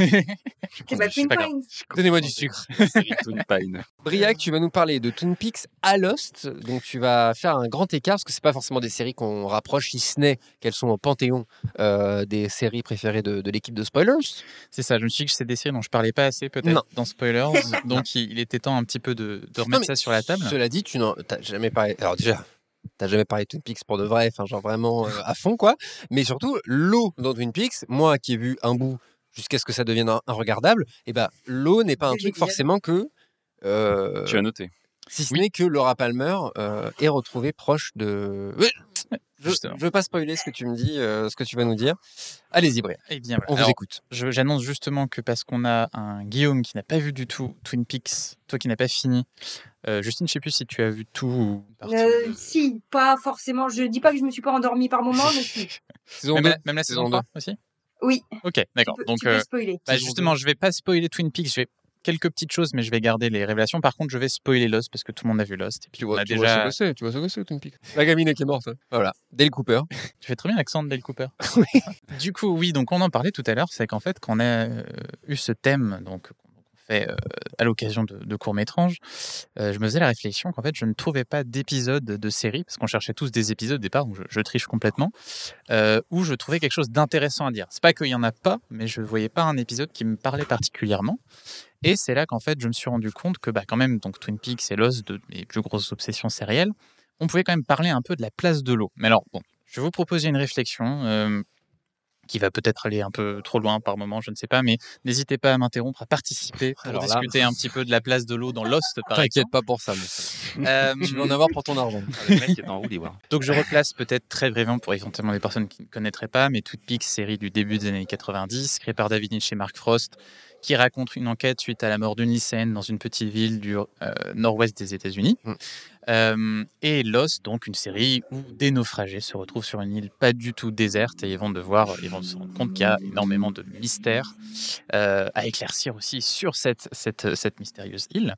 Donnez-moi du sucre. Briac, tu vas nous parler de Twin Peaks à Lost. Donc tu vas faire un grand écart parce que c'est pas forcément des séries qu'on rapproche, si ce n'est qu'elles sont au panthéon euh, des séries préférées de, l'équipe de Spoilers. C'est ça. Je me suis dit que c'est des séries dont je parlais pas assez peut-être dans Spoilers. donc il, était temps un petit peu de, remettre ça sur la table. Cela dit, tu n'as jamais parlé. Alors déjà, T'as jamais parlé de Twin Peaks pour de vrai, enfin genre vraiment euh, à fond quoi. Mais surtout l'eau dans Twin Peaks, moi qui ai vu un bout jusqu'à ce que ça devienne regardable, et eh ben l'eau n'est pas un truc forcément que. Euh, tu as noté. Si ce n'est que Laura Palmer euh, est retrouvée proche de. Je ne veux pas spoiler ce que tu me dis, euh, ce que tu vas nous dire. Allez-y, Brian. Eh bien, on vous écoute. J'annonce justement que parce qu'on a un Guillaume qui n'a pas vu du tout Twin Peaks, toi qui n'as pas fini. Euh, Justine, je sais plus si tu as vu tout ou euh, Si, pas forcément. Je dis pas que je me suis pas endormie par moment, mais si. même, la, saison 3 aussi? Oui. Ok, d'accord. Donc, tu peux spoiler. Bah, justement, je vais pas spoiler Twin Peaks. Je vais quelques petites choses, mais je vais garder les révélations. Par contre, je vais spoiler Lost parce que tout le monde a vu Lost. Et puis tu vois, tu vois ce que c'est, tu vois ce que c'est, Twin Peaks. La gamine qui est morte. Hein. Voilà, Dale Cooper. tu fais très bien l'accent de Dale Cooper. oui. Du coup, oui, donc on en parlait tout à l'heure, c'est qu'en fait, quand on a euh, eu ce thème, donc à l'occasion de, de euh, je me faisais la réflexion qu'en fait, je ne trouvais pas d'épisode de série, parce qu'on cherchait tous des épisodes au départ, donc je, triche complètement, où je trouvais quelque chose d'intéressant à dire. C'est pas qu'il y en a pas, mais je voyais pas un épisode qui me parlait particulièrement. Et c'est là qu'en fait, je me suis rendu compte que, bah, quand même, donc Twin Peaks et Lost, de mes plus grosses obsessions sérielles, on pouvait quand même parler un peu de la place de l'eau. Mais alors, bon, je vais vous proposer une réflexion qui va peut-être aller un peu trop loin par moment, je ne sais pas, mais n'hésitez pas à m'interrompre, à participer pour discuter un petit peu de la place de l'eau dans Lost, par T'inquiète pas pour ça, mais euh, tu vas en avoir pour ton argent. Donc je replace peut-être très brièvement pour éventuellement les personnes qui ne connaîtraient pas, mais Peaks, série du début des années 90, créée par David Lynch et Mark Frost, qui raconte une enquête suite à la mort d'une lycéenne dans une petite ville du euh, nord-ouest des États-Unis. Mm. Euh, et Lost, donc une série où des naufragés se retrouvent sur une île pas du tout déserte et ils vont devoir, ils vont se rendre compte qu'il y a énormément de mystères euh, à éclaircir aussi sur cette, cette, cette mystérieuse île.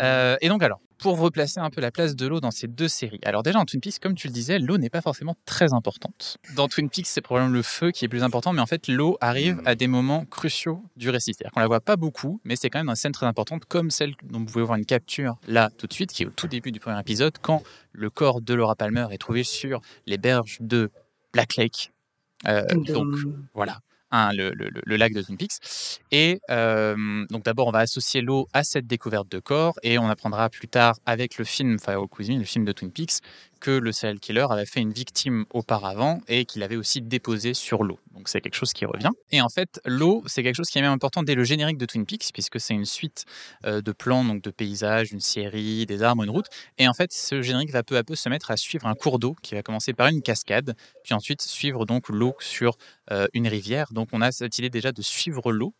Euh, et donc alors, pour replacer un peu la place de l'eau dans ces deux séries. Alors déjà en Twin Peaks, comme tu le disais, l'eau n'est pas forcément très importante. Dans Twin Peaks, c'est probablement le feu qui est plus important, mais en fait l'eau arrive à des moments cruciaux du récit. C'est-à-dire qu'on la voit pas beaucoup, mais c'est quand même une scène très importante, comme celle dont vous pouvez voir une capture là tout de suite, qui est au tout début du premier épisode, quand le corps de Laura Palmer est trouvé sur les berges de Black Lake. Euh, donc voilà, le, lac de Twin Peaks. Et donc d'abord, on va associer l'eau à cette découverte de corps et on apprendra plus tard avec le film Fire Cuisine, le film de Twin Peaks, que le serial killer avait fait une victime auparavant et qu'il avait aussi déposé sur l'eau. Donc c'est quelque chose qui revient. Et en fait, l'eau, c'est quelque chose qui est même important dès le générique de Twin Peaks, puisque c'est une suite de plans, donc de paysages, une série, des arbres, une route. Et en fait, ce générique va peu à peu se mettre à suivre un cours d'eau qui va commencer par une cascade, puis ensuite suivre donc l'eau sur une rivière. Donc on a cette idée déjà de suivre l'eau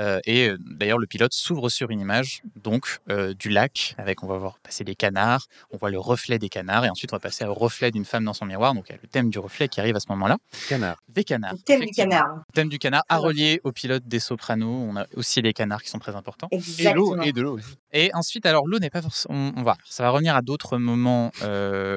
euh, et euh, d'ailleurs, le pilote s'ouvre sur une image donc euh, du lac, avec on va voir passer des canards, on voit le reflet des canards, et ensuite on va passer au reflet d'une femme dans son miroir. Donc il y a le thème du reflet qui arrive à ce moment-là. Canard. Des canards. Le thème du canard. Le thème du canard à relier au pilote des sopranos. On a aussi des canards qui sont très importants. Exactement. Et de l'eau aussi. Et ensuite, alors l'eau n'est pas forcément. On, va, ça va revenir à d'autres moments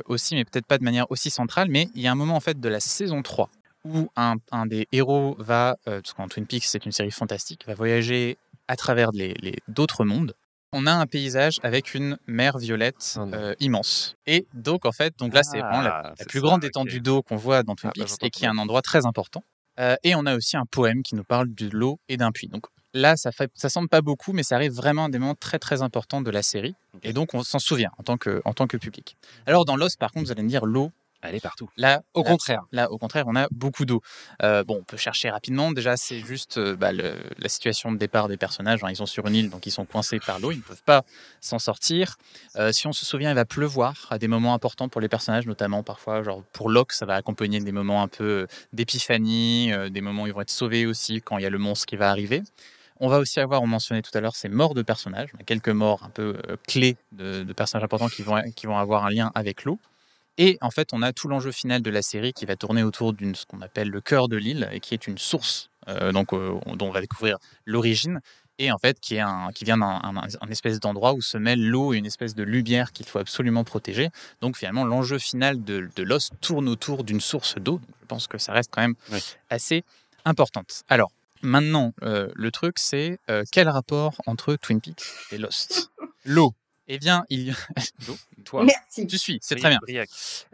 aussi, mais peut-être pas de manière aussi centrale. Mais il y a un moment en fait de la saison 3 où un, un des héros va, parce qu'en Twin Peaks c'est une série fantastique, va voyager à travers les, d'autres mondes, on a un paysage avec une mer violette ah euh, immense. Et donc, en fait, donc là, c'est vraiment la, ah, plus grande étendue d'eau qu'on voit dans Twin ah, bah, Peaks et qui est un endroit très important. Euh, et on a aussi un poème qui nous parle de l'eau et d'un puits. Donc là, ça, fait, ça semble pas beaucoup, mais ça arrive vraiment à des moments très très importants de la série. Et donc, on s'en souvient en tant, que, en tant que public. Alors, dans Lost, par contre, vous allez me dire, l'eau, elle est partout. Là, au contraire. Là, au contraire, on a beaucoup d'eau. Euh, bon, on peut chercher rapidement. Déjà, c'est juste euh, bah, la situation de départ des personnages. Ils sont sur une île, donc ils sont coincés par l'eau. Ils ne peuvent pas s'en sortir. Euh, si on se souvient, il va pleuvoir à des moments importants pour les personnages, notamment parfois, genre pour Locke, ça va accompagner des moments un peu d'épiphanie, des moments où ils vont être sauvés aussi quand il y a le monstre qui va arriver. On va aussi avoir, on mentionnait tout à l'heure, ces morts de personnages. On a quelques morts un peu clés de, de, personnages importants qui vont, qui vont avoir un lien avec l'eau. Et en fait, on a tout l'enjeu final de la série qui va tourner autour d'une ce qu'on appelle le cœur de l'île et qui est une source euh, donc euh, dont on va découvrir l'origine et en fait qui est un qui vient d'un espèce d'endroit où se mêle l'eau et une espèce de lumière qu'il faut absolument protéger. Donc finalement, l'enjeu final de, de l'os tourne autour d'une source d'eau. Je pense que ça reste quand même assez importante. Alors maintenant, euh, le truc c'est quel rapport entre Twin Peaks et Lost? L'eau. Eh bien, il Toi, Merci. tu suis, c'est très bien.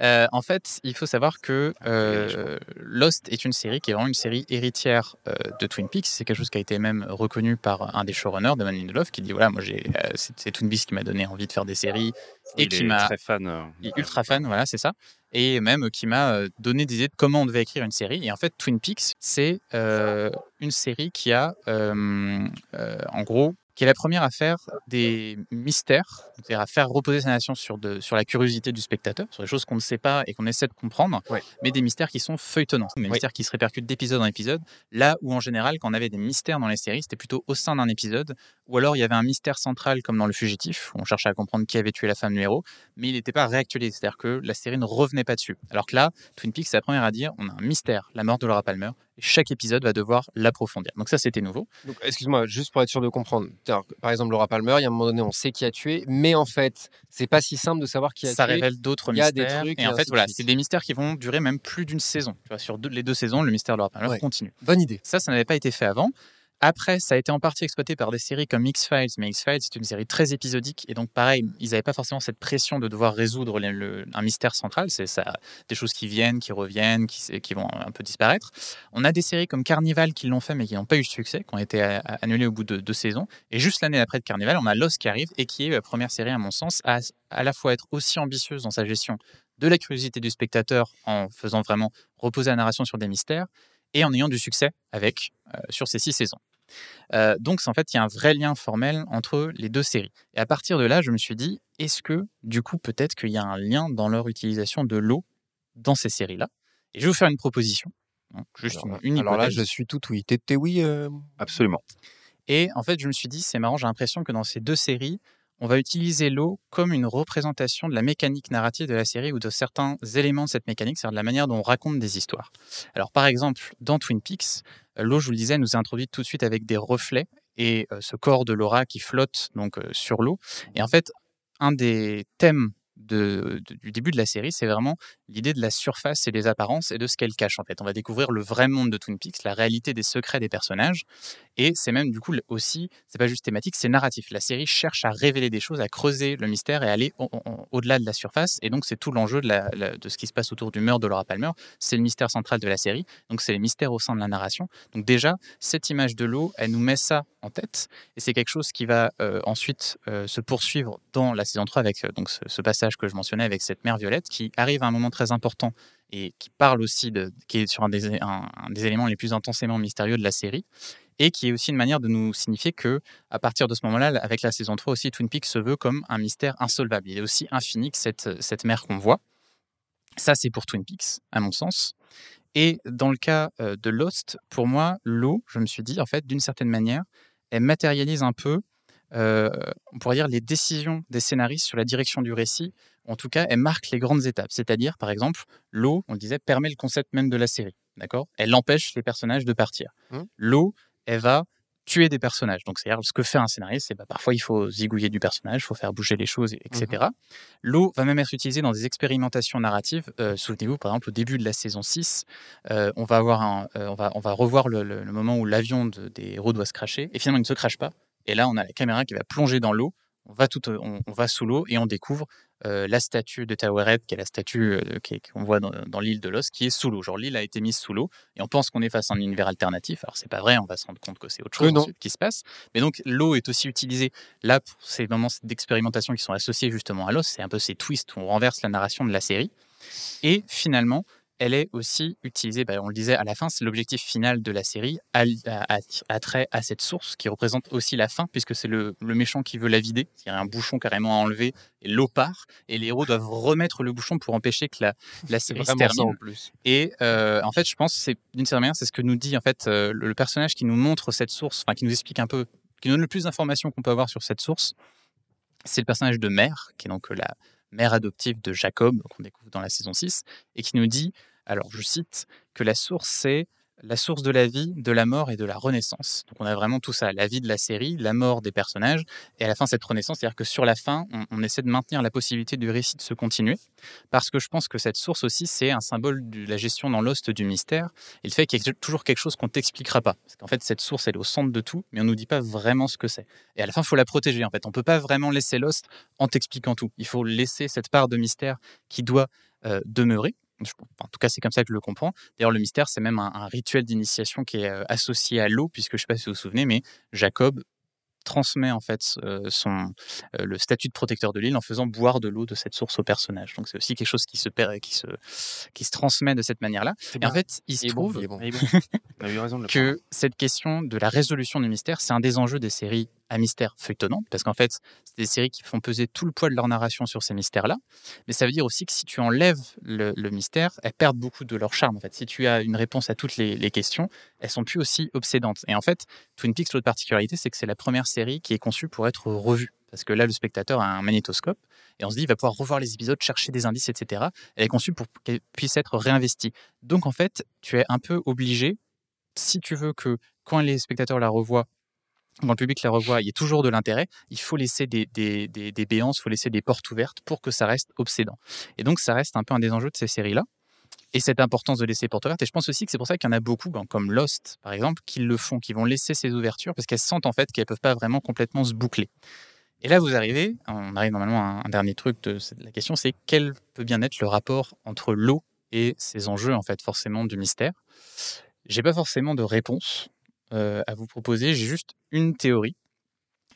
Euh, en fait, il faut savoir que euh, Lost est une série qui est vraiment une série héritière euh, de Twin Peaks. C'est quelque chose qui a été même reconnu par un des showrunners, Damon Lindelof, qui dit voilà, moi j'ai, c'est, Twin Peaks qui m'a donné envie de faire des séries et qui m'a très fan, il est ultra fan, voilà, c'est ça, et même qui m'a donné des idées de comment on devait écrire une série. Et en fait, Twin Peaks, c'est une série qui a, en gros, qui est la première à faire des mystères, c'est-à-dire à faire reposer sa nation sur, de, sur la curiosité du spectateur, sur des choses qu'on ne sait pas et qu'on essaie de comprendre, mais des mystères qui sont feuilletonnants, des mystères qui se répercutent d'épisode en épisode, là où en général, quand on avait des mystères dans les séries, c'était plutôt au sein d'un épisode, ou alors il y avait un mystère central comme dans Le Fugitif, où on cherchait à comprendre qui avait tué la femme du héros, mais il n'était pas réactualisé, c'est-à-dire que la série ne revenait pas dessus. Alors que là, Twin Peaks, c'est la première à dire, on a un mystère, la mort de Laura Palmer, et chaque épisode va devoir l'approfondir. Donc ça, c'était nouveau. Excuse-moi, juste pour être sûr de comprendre. Par exemple, Laura Palmer, il y a un moment donné, on sait qui a tué, mais en fait, c'est pas si simple de savoir qui a tué. Ça révèle d'autres mystères. Il y a des trucs. Et, en fait, voilà, c'est des mystères qui vont durer même plus d'une saison. Tu vois, sur les deux saisons, le mystère de Laura Palmer continue. Bonne idée. Ça, ça n'avait pas été fait avant. Après, ça a été en partie exploité par des séries comme X-Files, mais X-Files, c'est une série très épisodique, et donc pareil, ils n'avaient pas forcément cette pression de devoir résoudre un mystère central, c'est ça, des choses qui viennent, qui reviennent, qui, vont un peu disparaître. On a des séries comme Carnival qui l'ont fait, mais qui n'ont pas eu de succès, qui ont été annulées au bout de deux saisons, et juste l'année après de Carnival, on a Lost qui arrive, et qui est la première série, à mon sens, à à la fois être aussi ambitieuse dans sa gestion de la curiosité du spectateur, en faisant vraiment reposer la narration sur des mystères, et en ayant du succès avec euh, sur ces six saisons. Euh, donc, en fait, il y a un vrai lien formel entre les deux séries. Et à partir de là, je me suis dit, est-ce que, du coup, peut-être qu'il y a un lien dans leur utilisation de l'eau dans ces séries-là? Et je vais vous faire une proposition. juste une, alors, là, je suis tout oui. T'es oui euh? Absolument. Et en fait, je me suis dit, c'est marrant, j'ai l'impression que dans ces deux séries, on va utiliser l'eau comme une représentation de la mécanique narrative de la série ou de certains éléments de cette mécanique, c'est-à-dire de la manière dont on raconte des histoires. Alors par exemple, dans Twin Peaks, euh, l'eau, je vous le disais, nous est introduite tout de suite avec des reflets et euh, ce corps de Laura qui flotte donc euh, sur l'eau. Et en fait, un des thèmes du début de la série, c'est vraiment l'idée de la surface et des apparences et de ce qu'elle cache en fait. On va découvrir le vrai monde de Twin Peaks, la réalité des secrets des personnages. Et c'est même du coup aussi, c'est pas juste thématique, c'est narratif. La série cherche à révéler des choses, à creuser le mystère et aller au-delà de la surface. Et donc c'est tout l'enjeu de, de, ce qui se passe autour du meurtre de Laura Palmer. C'est le mystère central de la série. Donc c'est les mystères au sein de la narration. Donc déjà, cette image de l'eau, elle nous met ça en tête. Et c'est quelque chose qui va euh, ensuite euh, se poursuivre dans la saison 3 avec euh, donc ce, passage que je mentionnais avec cette mère Violette qui arrive à un moment très important et qui parle aussi de, qui est sur un des, éléments les plus intensément mystérieux de la série et qui est aussi une manière de nous signifier que à partir de ce moment-là, avec la saison 3 aussi, Twin Peaks se veut comme un mystère insolvable. Il est aussi infini que cette, cette mer qu'on voit. Ça, c'est pour Twin Peaks, à mon sens. Et dans le cas de Lost, pour moi, l'eau, je me suis dit, en fait, d'une certaine manière, elle matérialise un peu, on pourrait dire, les décisions des scénaristes sur la direction du récit. En tout cas, elle marque les grandes étapes. C'est-à-dire, par exemple, l'eau, on le disait, permet le concept même de la série. D'accord? Elle empêche les personnages de partir. Mmh. L'eau, elle va tuer des personnages. Donc, c'est-à-dire, ce que fait un scénariste, c'est bah, parfois il faut zigouiller du personnage, il faut faire bouger les choses, etc. Mmh L'eau va même être utilisée dans des expérimentations narratives. Souvenez-vous, par exemple, au début de la saison 6, on, va avoir un, on, va, on va revoir le, moment où l'avion des héros doit se cracher, et finalement, il ne se crache pas. Et là, on a la caméra qui va plonger dans l'eau, on va, tout, on, va sous l'eau et on découvre la statue de Taweret, qui est la statue qu'on voit dans, l'île de Los, qui est sous l'eau. Genre l'île a été mise sous l'eau et on pense qu'on est face à un univers alternatif. Alors c'est pas vrai, on va se rendre compte que c'est autre chose qui se passe. Mais donc l'eau est aussi utilisée là pour ces moments d'expérimentation qui sont associés justement à Los. C'est un peu ces twists où on renverse la narration de la série. Et finalement, elle est aussi utilisée, bah, on le disait à la fin, c'est l'objectif final de la série, à, trait à cette source qui représente aussi la fin, puisque c'est le, méchant qui veut la vider. Il y a un bouchon carrément à enlever et l'eau part, et les héros doivent remettre le bouchon pour empêcher que la, la série se termine. plus. Et euh, en fait, je pense, c'est d'une certaine manière, c'est ce que nous dit en fait euh, le, personnage qui nous montre cette source, enfin qui nous explique un peu, qui nous donne le plus d'informations qu'on peut avoir sur cette source. C'est le personnage de Mère, qui est donc la mère adoptive de Jacob, qu'on découvre dans la saison 6, et qui nous dit, alors je cite, que la source c'est la source de la vie, de la mort et de la renaissance. Donc on a vraiment tout ça, la vie de la série, la mort des personnages, et à la fin cette renaissance, c'est-à-dire que sur la fin, on, essaie de maintenir la possibilité du récit de se continuer, parce que je pense que cette source aussi, c'est un symbole de la gestion dans l'ost du mystère, et le fait qu'il y ait toujours quelque chose qu'on t'expliquera pas. Parce qu'en fait, cette source, elle est au centre de tout, mais on nous dit pas vraiment ce que c'est. Et à la fin, il faut la protéger, en fait. On peut pas vraiment laisser l'ost en t'expliquant tout. Il faut laisser cette part de mystère qui doit euh, demeurer, en tout cas, c'est comme ça que je le comprends. D'ailleurs, le mystère, c'est même un, rituel d'initiation qui est euh, associé à l'eau, puisque je ne sais pas si vous vous souvenez, mais Jacob transmet en fait euh, son, euh, le statut de protecteur de l'île en faisant boire de l'eau de cette source au personnage. Donc c'est aussi quelque chose qui se, qui se, qui se transmet de cette manière-là. Et en fait, il se trouve que cette question de la résolution du mystère, c'est un des enjeux des séries à mystère feuilletonnante, parce qu'en fait, c'est des séries qui font peser tout le poids de leur narration sur ces mystères-là. Mais ça veut dire aussi que si tu enlèves le, mystère, elles perdent beaucoup de leur charme. En fait, si tu as une réponse à toutes les, questions, elles sont plus aussi obsédantes. Et en fait, Twin Peaks, l'autre particularité, c'est que c'est la première série qui est conçue pour être revue. Parce que là, le spectateur a un magnétoscope et on se dit, il va pouvoir revoir les épisodes, chercher des indices, etc. Elle est conçue pour qu'elle puisse être réinvestie. Donc, en fait, tu es un peu obligé, si tu veux que quand les spectateurs la revoient, quand le public la revoit, il y a toujours de l'intérêt, il faut laisser des, des, des, béances, il faut laisser des portes ouvertes pour que ça reste obsédant. Et donc, ça reste un peu un des enjeux de ces séries-là. Et cette importance de laisser portes ouvertes. Et je pense aussi que c'est pour ça qu'il y en a beaucoup, ben, comme Lost, par exemple, qui le font, qui vont laisser ces ouvertures parce qu'elles sentent en fait qu'elles ne peuvent pas vraiment complètement se boucler. Et là, vous arrivez, on arrive normalement à un dernier truc de la question, c'est quel peut bien être le rapport entre l'eau et ces enjeux, en fait, forcément, du mystère? J'ai pas forcément de réponse euh, à vous proposer, j'ai juste une théorie.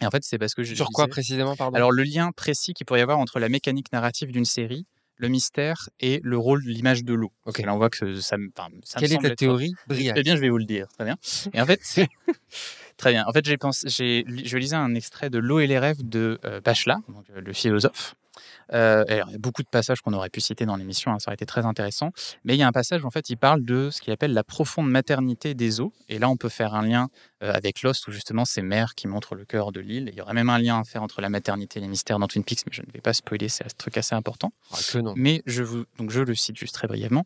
Et en fait, c'est parce que je. Sur quoi précisément, pardon? Alors, le lien précis qu'il pourrait y avoir entre la mécanique narrative d'une série, le mystère et le rôle de l'image de l'eau. Ok. Là, on voit que ça, me. Quelle est ta théorie Eh bien, je vais vous le dire. Très bien. Et en fait, Très bien. En fait, j'ai pensé, j'ai, je lisais un extrait de L'eau et les rêves de euh, Bachelard, donc, euh, le philosophe. Euh, il y a beaucoup de passages qu'on aurait pu citer dans l'émission, hein, ça aurait été très intéressant. Mais il y a un passage où en fait, il parle de ce qu'il appelle la profonde maternité des eaux. Et là, on peut faire un lien avec Lost, où justement, c'est Mère qui montre le cœur de l'île. Il y aurait même un lien à faire entre la maternité et les mystères dans Twin Peaks, mais je ne vais pas spoiler, c'est un truc assez important. Ah, que non. Mais je, vous, donc je le cite juste très brièvement.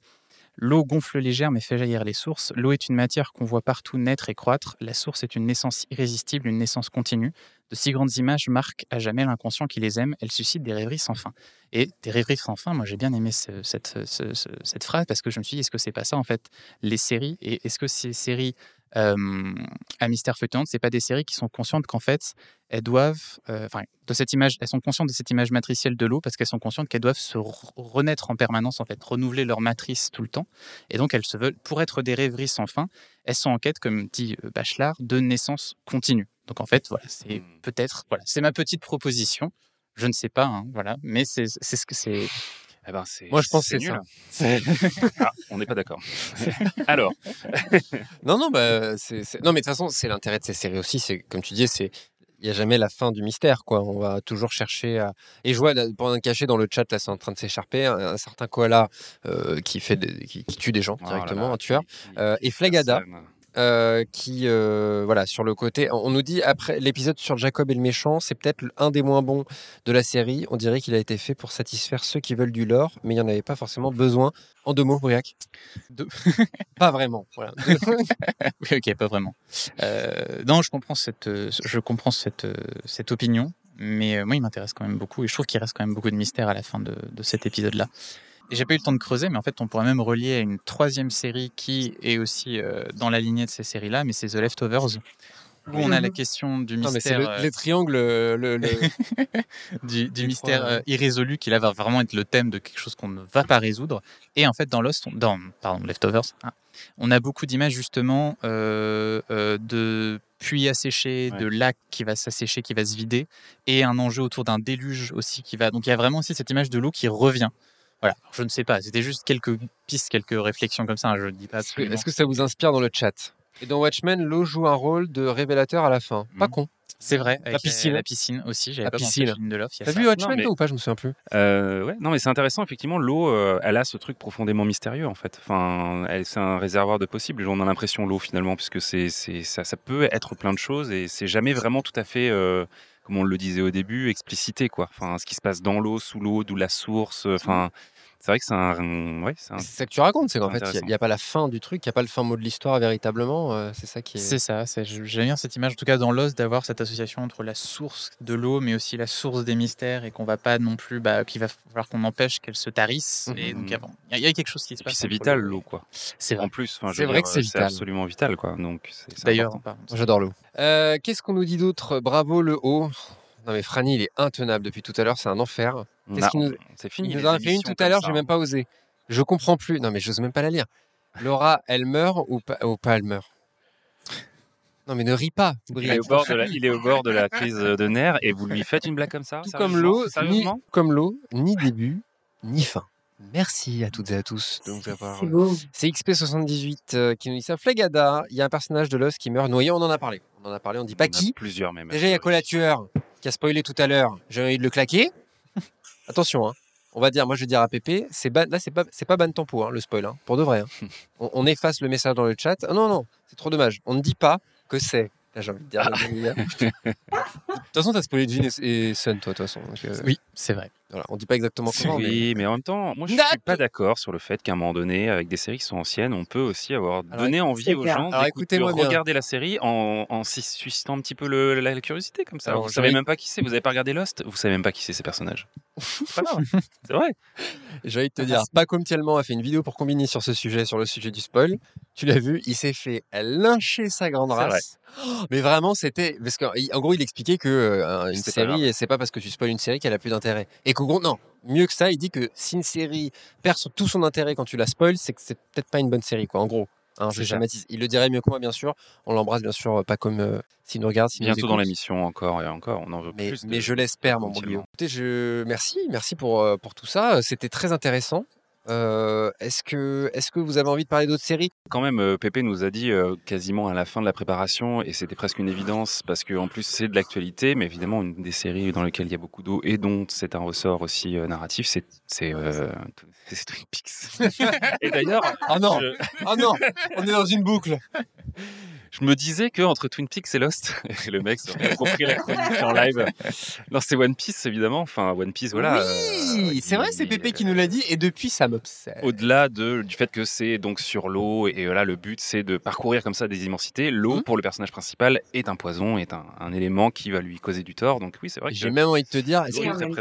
L'eau gonfle germes et fait jaillir les sources. L'eau est une matière qu'on voit partout naître et croître. La source est une naissance irrésistible, une naissance continue. De si grandes images marquent à jamais l'inconscient qui les aime. Elles suscitent des rêveries sans fin. Et des rêveries sans fin, moi j'ai bien aimé cette, cette, phrase parce que je me suis dit, est-ce que c'est pas ça en fait les séries? Et est-ce que ces séries à Mystère Feuilletonnante, c'est pas des séries qui sont conscientes qu'en fait, elles doivent, enfin, de cette image, elles sont conscientes de cette image matricielle de l'eau parce qu'elles sont conscientes qu'elles doivent se renaître en permanence, en fait, renouveler leur matrice tout le temps. Et donc, elles se veulent, pour être des rêveries sans fin, elles sont en quête, comme dit Bachelard, de naissance continue. Donc, en fait, voilà, c'est mmh. peut-être, voilà, c'est ma petite proposition. Je ne sais pas, hein, voilà, mais c'est ce que c'est. Eh ben, Moi, je pense que c'est ça. ah, on n'est pas d'accord. Alors. non, non, bah, c'est, non, mais de toute façon, c'est l'intérêt de ces séries aussi. C'est comme tu dis, c'est il n'y a jamais la fin du mystère, quoi. On va toujours chercher à. Et je vois, pour un cachet dans le chat, là, c'est en train de s'écharper, un, certain koala euh, qui, fait qui, tue des gens oh directement, un tueur. Euh, et Flagada, euh, qui, euh, voilà, sur le côté, on nous dit après l'épisode sur Jacob et le méchant, c'est peut-être un des moins bons de la série. On dirait qu'il a été fait pour satisfaire ceux qui veulent du lore, mais il n'y en avait pas forcément besoin. En deux mots, Briac Pas vraiment. Voilà. ok, pas vraiment. Euh, non, je comprends cette, je comprends cette, cette opinion, mais moi, il m'intéresse quand même beaucoup et je trouve qu'il reste quand même beaucoup de mystère à la fin de, de cet épisode-là. J'ai pas eu le temps de creuser, mais en fait, on pourrait même relier à une troisième série qui est aussi euh, dans la lignée de ces séries-là, mais c'est The Leftovers. Où on a la question du mystère. le, euh, les triangles. Le, du, mystère irrésolu qui là va vraiment être le thème de quelque chose qu'on ne va pas résoudre. Et en fait, dans Lost, dans pardon, Leftovers, hein, on a beaucoup d'images justement euh, de puits asséchés, de lacs qui va s'assécher, qui va se vider, et un enjeu autour d'un déluge aussi qui va. Donc il y a vraiment aussi cette image de l'eau qui revient. Voilà, je ne sais pas. C'était juste quelques pistes, quelques réflexions comme ça. Hein, je ne dis pas. Est-ce que ça vous inspire dans le chat? Et dans Watchmen, l'eau joue un rôle de révélateur à la fin. Pas mmh. con. C'est vrai. la piscine. La piscine aussi. J'avais pas piscine. de l'offre. T'as vu Watchmen ou pas? Je me souviens plus. Euh, ouais. Non, mais c'est intéressant. Effectivement, l'eau, euh, elle a ce truc profondément mystérieux en fait. Enfin, c'est un réservoir de possibles. On a l'impression l'eau finalement, puisque c'est, ça, ça peut être plein de choses et c'est jamais vraiment tout à fait. Euh, comme on le disait au début, explicité quoi. Enfin, ce qui se passe dans l'eau, sous l'eau, d'où la source. Enfin, c'est vrai que c'est un. Ouais, c'est ça que tu racontes, c'est qu'en fait, il n'y a, pas la fin du truc, il n'y a pas le fin mot de l'histoire véritablement. Euh, c'est ça qui est. C'est ça. J'aime bien cette image, en tout cas dans l'os, d'avoir cette association entre la source de l'eau, mais aussi la source des mystères, et qu'on va pas non plus. Bah, qu'il va falloir qu'on empêche qu'elle se tarisse. Et donc, mmh. il y, a quelque chose qui se passe. Puis c'est vital l'eau, quoi. C'est En plus, c'est vrai que c'est vital. absolument vital, quoi. Donc, D'ailleurs, j'adore l'eau. Euh, qu'est-ce qu'on nous dit d'autre? Bravo le haut. Non mais Franny, il est intenable depuis tout à l'heure, c'est un enfer. Qu'est-ce qu'il nous... C'est fini. Il nous en a fait une tout à l'heure, j'ai même pas osé. Je comprends plus. Non, mais j'ose même pas la lire. Laura, elle meurt ou pas, ou pas elle meurt? Non, mais ne ris pas. Il est, au bord de la, il est au bord de la crise de nerfs et vous lui faites une blague comme ça? Comme l'eau, ni, comme l'eau, ni début, ni fin. Merci à toutes et à tous de nous avoir. C'est beau. C'est XP78 euh, qui nous dit ça. Flagada, il y a un personnage de Lost qui meurt noyé. On en a parlé. On en a parlé, on dit pas qui. Plusieurs même. Déjà, il y a quoi tueur qui a spoilé tout à l'heure. J'ai envie de le claquer. Attention, hein. On va dire, moi je vais dire à Pépé, c'est là c'est pas c'est pas ban tempo hein, le spoil, hein, pour de vrai. On, efface le message dans le chat. Ah, non non, c'est trop dommage. On ne dit pas que c'est j'ai envie de dire. de toute façon, tu as spoilé Jean et, Sun, toi, de toute façon. Euh, oui, c'est vrai. Voilà, on dit pas exactement comment. Oui, mais... en même temps, moi, je suis pas d'accord sur le fait qu'à un moment donné, avec des séries qui sont anciennes, on peut aussi avoir donné envie aux gens de regarder la série en, en suscitant un petit peu le, la, curiosité comme ça. vous savez même pas qui c'est. Vous avez pas regardé Lost? Vous savez même pas qui c'est ces personnages. c'est vrai. J'ai envie de te dire, Paco Mtielman a fait une vidéo pour combiner sur ce sujet, sur le sujet du spoil. Tu l'as vu, il s'est fait lyncher sa grande race. Mais vraiment, c'était parce qu'en gros, il expliquait que euh, une série, c'est pas parce que tu spoil une série qu'elle a plus d'intérêt. Et qu'au gros, non, mieux que ça, il dit que si une série perd tout son intérêt quand tu la spoil, c'est que c'est peut-être pas une bonne série, quoi. En gros. Hein, il le dirait mieux que moi, bien sûr. On l'embrasse, bien sûr, pas comme euh, s'il nous regarde. Bientôt dans l'émission, encore et encore. On en veut mais, plus. Mais je l'espère, mon bon Écoutez, je... merci, merci pour, euh, pour tout ça. C'était très intéressant. Euh, est-ce que, est que vous avez envie de parler d'autres séries? Quand même, euh, Pépé nous a dit euh, quasiment à la fin de la préparation, et c'était presque une évidence, parce qu'en plus c'est de l'actualité, mais évidemment une des séries dans lesquelles il y a beaucoup d'eau et dont c'est un ressort aussi narratif, c'est Twin Peaks. et d'ailleurs... Ah non, ah non, on est dans une boucle je me disais que entre Twin Peaks et Lost, et le mec approprié la chronique en live. Non, c'est One Piece évidemment. Enfin, One Piece, voilà. Oui, euh, c'est vrai, c'est Pépé qui nous l'a dit, et depuis ça m'obsède. Au-delà de, du fait que c'est donc sur l'eau, et là le but c'est de parcourir comme ça des immensités. L'eau, mmh. pour le personnage principal, est un poison, est un, élément qui va lui causer du tort. Donc oui, c'est vrai. J'ai même envie de te dire,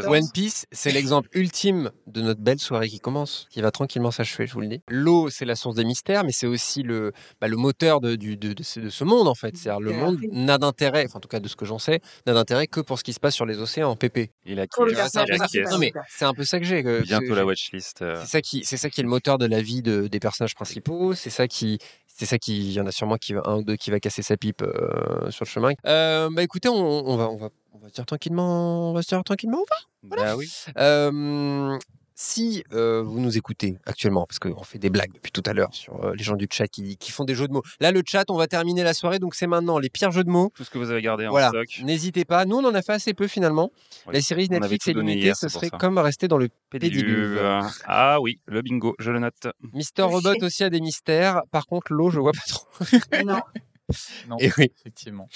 One Piece, c'est l'exemple ultime de notre belle soirée qui commence, qui va tranquillement s'achever, je vous le dis. L'eau, c'est la source des mystères, mais c'est aussi le, bah, le moteur de, du, de, de, de ce monde en fait. C'est-à-dire le monde n'a d'intérêt, enfin en tout cas de ce que j'en sais, n'a d'intérêt que pour ce qui se passe sur les océans en PP. Il a c'est un peu ça que j'ai. Bientôt la watchlist. Euh. C'est ça qui, c'est ça qui est le moteur de la vie de, des personnages principaux. C'est ça qui, c'est ça qui, il y en a sûrement qui un ou deux qui va casser sa pipe euh, sur le chemin. Euh, bah écoutez, on, on, va, on va, on va se dire tranquillement, on va se dire tranquillement, on va. Voilà. Bah oui. Euh, si euh, vous nous écoutez actuellement, parce qu'on fait des blagues depuis tout à l'heure sur euh, les gens du chat qui, font des jeux de mots. Là, le chat, on va terminer la soirée, donc c'est maintenant les pires jeux de mots. Tout ce que vous avez gardé en voilà. stock. N'hésitez pas. Nous, on en a fait assez peu finalement. La série Netflix est limitée, ce serait comme rester dans le pédiluve. Ah oui, le bingo, je le note. Mister Robot aussi a des mystères. Par contre, l'eau, je vois pas trop. non. Non, Et oui. effectivement.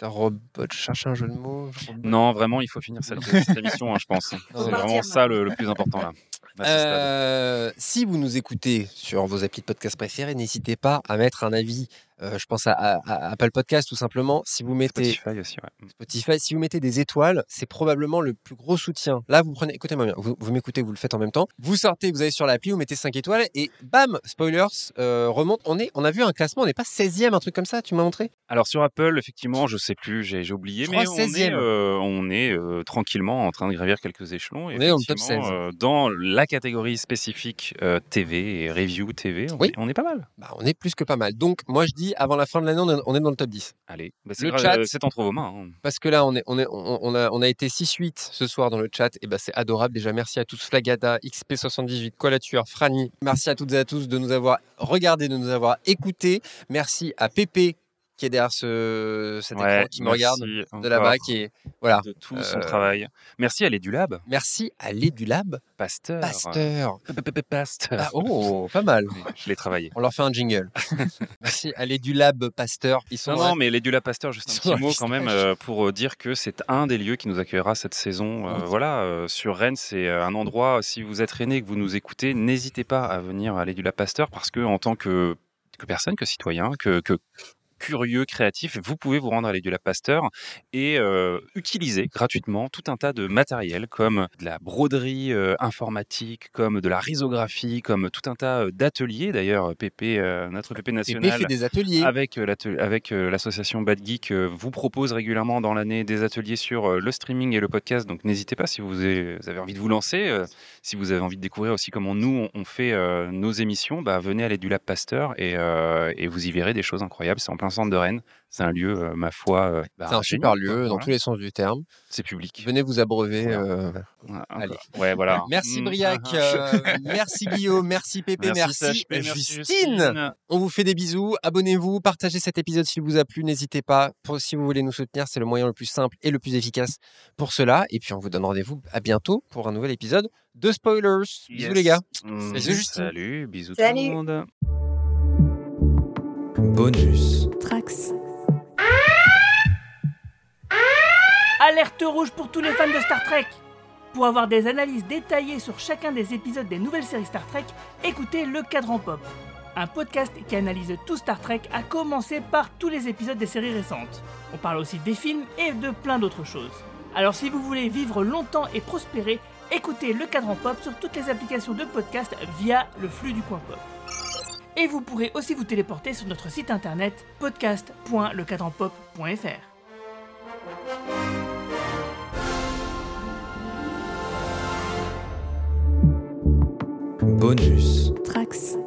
Robot, je cherche un jeu de mots. Non, vraiment, il faut finir cette, émission, hein, je pense. C'est vraiment ça le, plus important là. Euh, si vous nous écoutez sur vos applis de podcast préférés, n'hésitez pas à mettre un avis euh, je pense à, Apple Podcast tout simplement. Si vous mettez Spotify aussi, ouais. Spotify, si vous mettez des étoiles, c'est probablement le plus gros soutien. Là, vous prenez, écoutez-moi bien, vous, m'écoutez, vous le faites en même temps. Vous sortez, vous allez sur l'appli, vous mettez 5 étoiles et bam, spoilers, euh, remonte. On est, on a vu un classement, on n'est pas 16e, un truc comme ça. Tu m'as montré? Alors sur Apple, effectivement, je sais plus, j'ai oublié, mais on est, euh, on est tranquillement en train de gravir quelques échelons. on est en top 16. dans la catégorie spécifique TV et review TV, on, oui. est, on est pas mal. Bah, on est plus que pas mal. Donc moi je dis avant la fin de l'année, on est dans le top 10. Allez, bah, le chat, c'est entre vos mains. Hein. Parce que là, on, est, on, est, on, a, on a été 6-8 ce soir dans le chat, et bah, c'est adorable. Déjà, merci à tous, Flagada, XP78, Colatueur, Franny. Merci à toutes et à tous de nous avoir regardés, de nous avoir écoutés. Merci à Pépé qui est derrière ce, cet écran, qui me regarde de là-bas, qui est voilà de tout son euh, travail. Merci à l'Edulab. Merci à l'Edulab. Pasteur. Pasteur. Pasteur. Ah, oh, pas mal. Je l'ai travaillé. On leur fait un jingle. Merci à l'Edulab Pasteur. Ils sont non, non, mais l'Edulab Pasteur, juste un petit mot quand même euh, pour euh, dire que c'est un des lieux qui nous accueillera cette saison. voilà, sur Rennes, c'est un endroit. Si vous êtes Rennes et que vous nous écoutez, n'hésitez pas à venir à l'Edulab Pasteur parce que en tant que que personne, que citoyen, que, que curieux, créatif, vous pouvez vous rendre à l'Édulab Pasteur et euh, utiliser gratuitement tout un tas de matériel comme de la broderie euh, informatique, comme de la risographie, comme tout un tas euh, d'ateliers. D'ailleurs, PP, notre PP national, fait des ateliers. avec, avec l'association Bad Geek, vous propose régulièrement dans l'année des ateliers sur le streaming et le podcast. Donc n'hésitez pas si vous avez, envie de vous lancer, si vous avez envie de découvrir aussi comment nous on, fait nos émissions, bah, venez à l'Édulab Pasteur et, et vous y verrez des choses incroyables. C'est en plein plein centre de Rennes. C'est un lieu, euh, ma foi, euh, bah, c'est un super lieu dans tous les sens du terme. C'est public. Venez vous abreuver. Allez. Ouais, voilà. Merci mmh. Briac, merci Guillaume, merci Pépé, merci, Justine. On vous fait des bisous. Abonnez-vous, partagez cet épisode s'il vous a plu. N'hésitez pas. si vous voulez nous soutenir, c'est le moyen le plus simple et le plus efficace pour cela. Et puis on vous donne rendez-vous à bientôt pour un nouvel épisode de Spoilers. Bisous les gars. Mmh. Salut, bisous tout le monde. Bonus. Trax. Alerte rouge pour tous les fans de Star Trek Pour avoir des analyses détaillées sur chacun des épisodes des nouvelles séries Star Trek, écoutez Le Cadran Pop, un podcast qui analyse tout Star Trek à commencer par tous les épisodes des séries récentes. On parle aussi des films et de plein d'autres choses. Alors si vous voulez vivre longtemps et prospérer, écoutez Le Cadran Pop sur toutes les applications de podcast via le flux du coin pop. Et vous pourrez aussi vous téléporter sur notre site internet podcast.lecadranpop.fr. Bonus. Trax.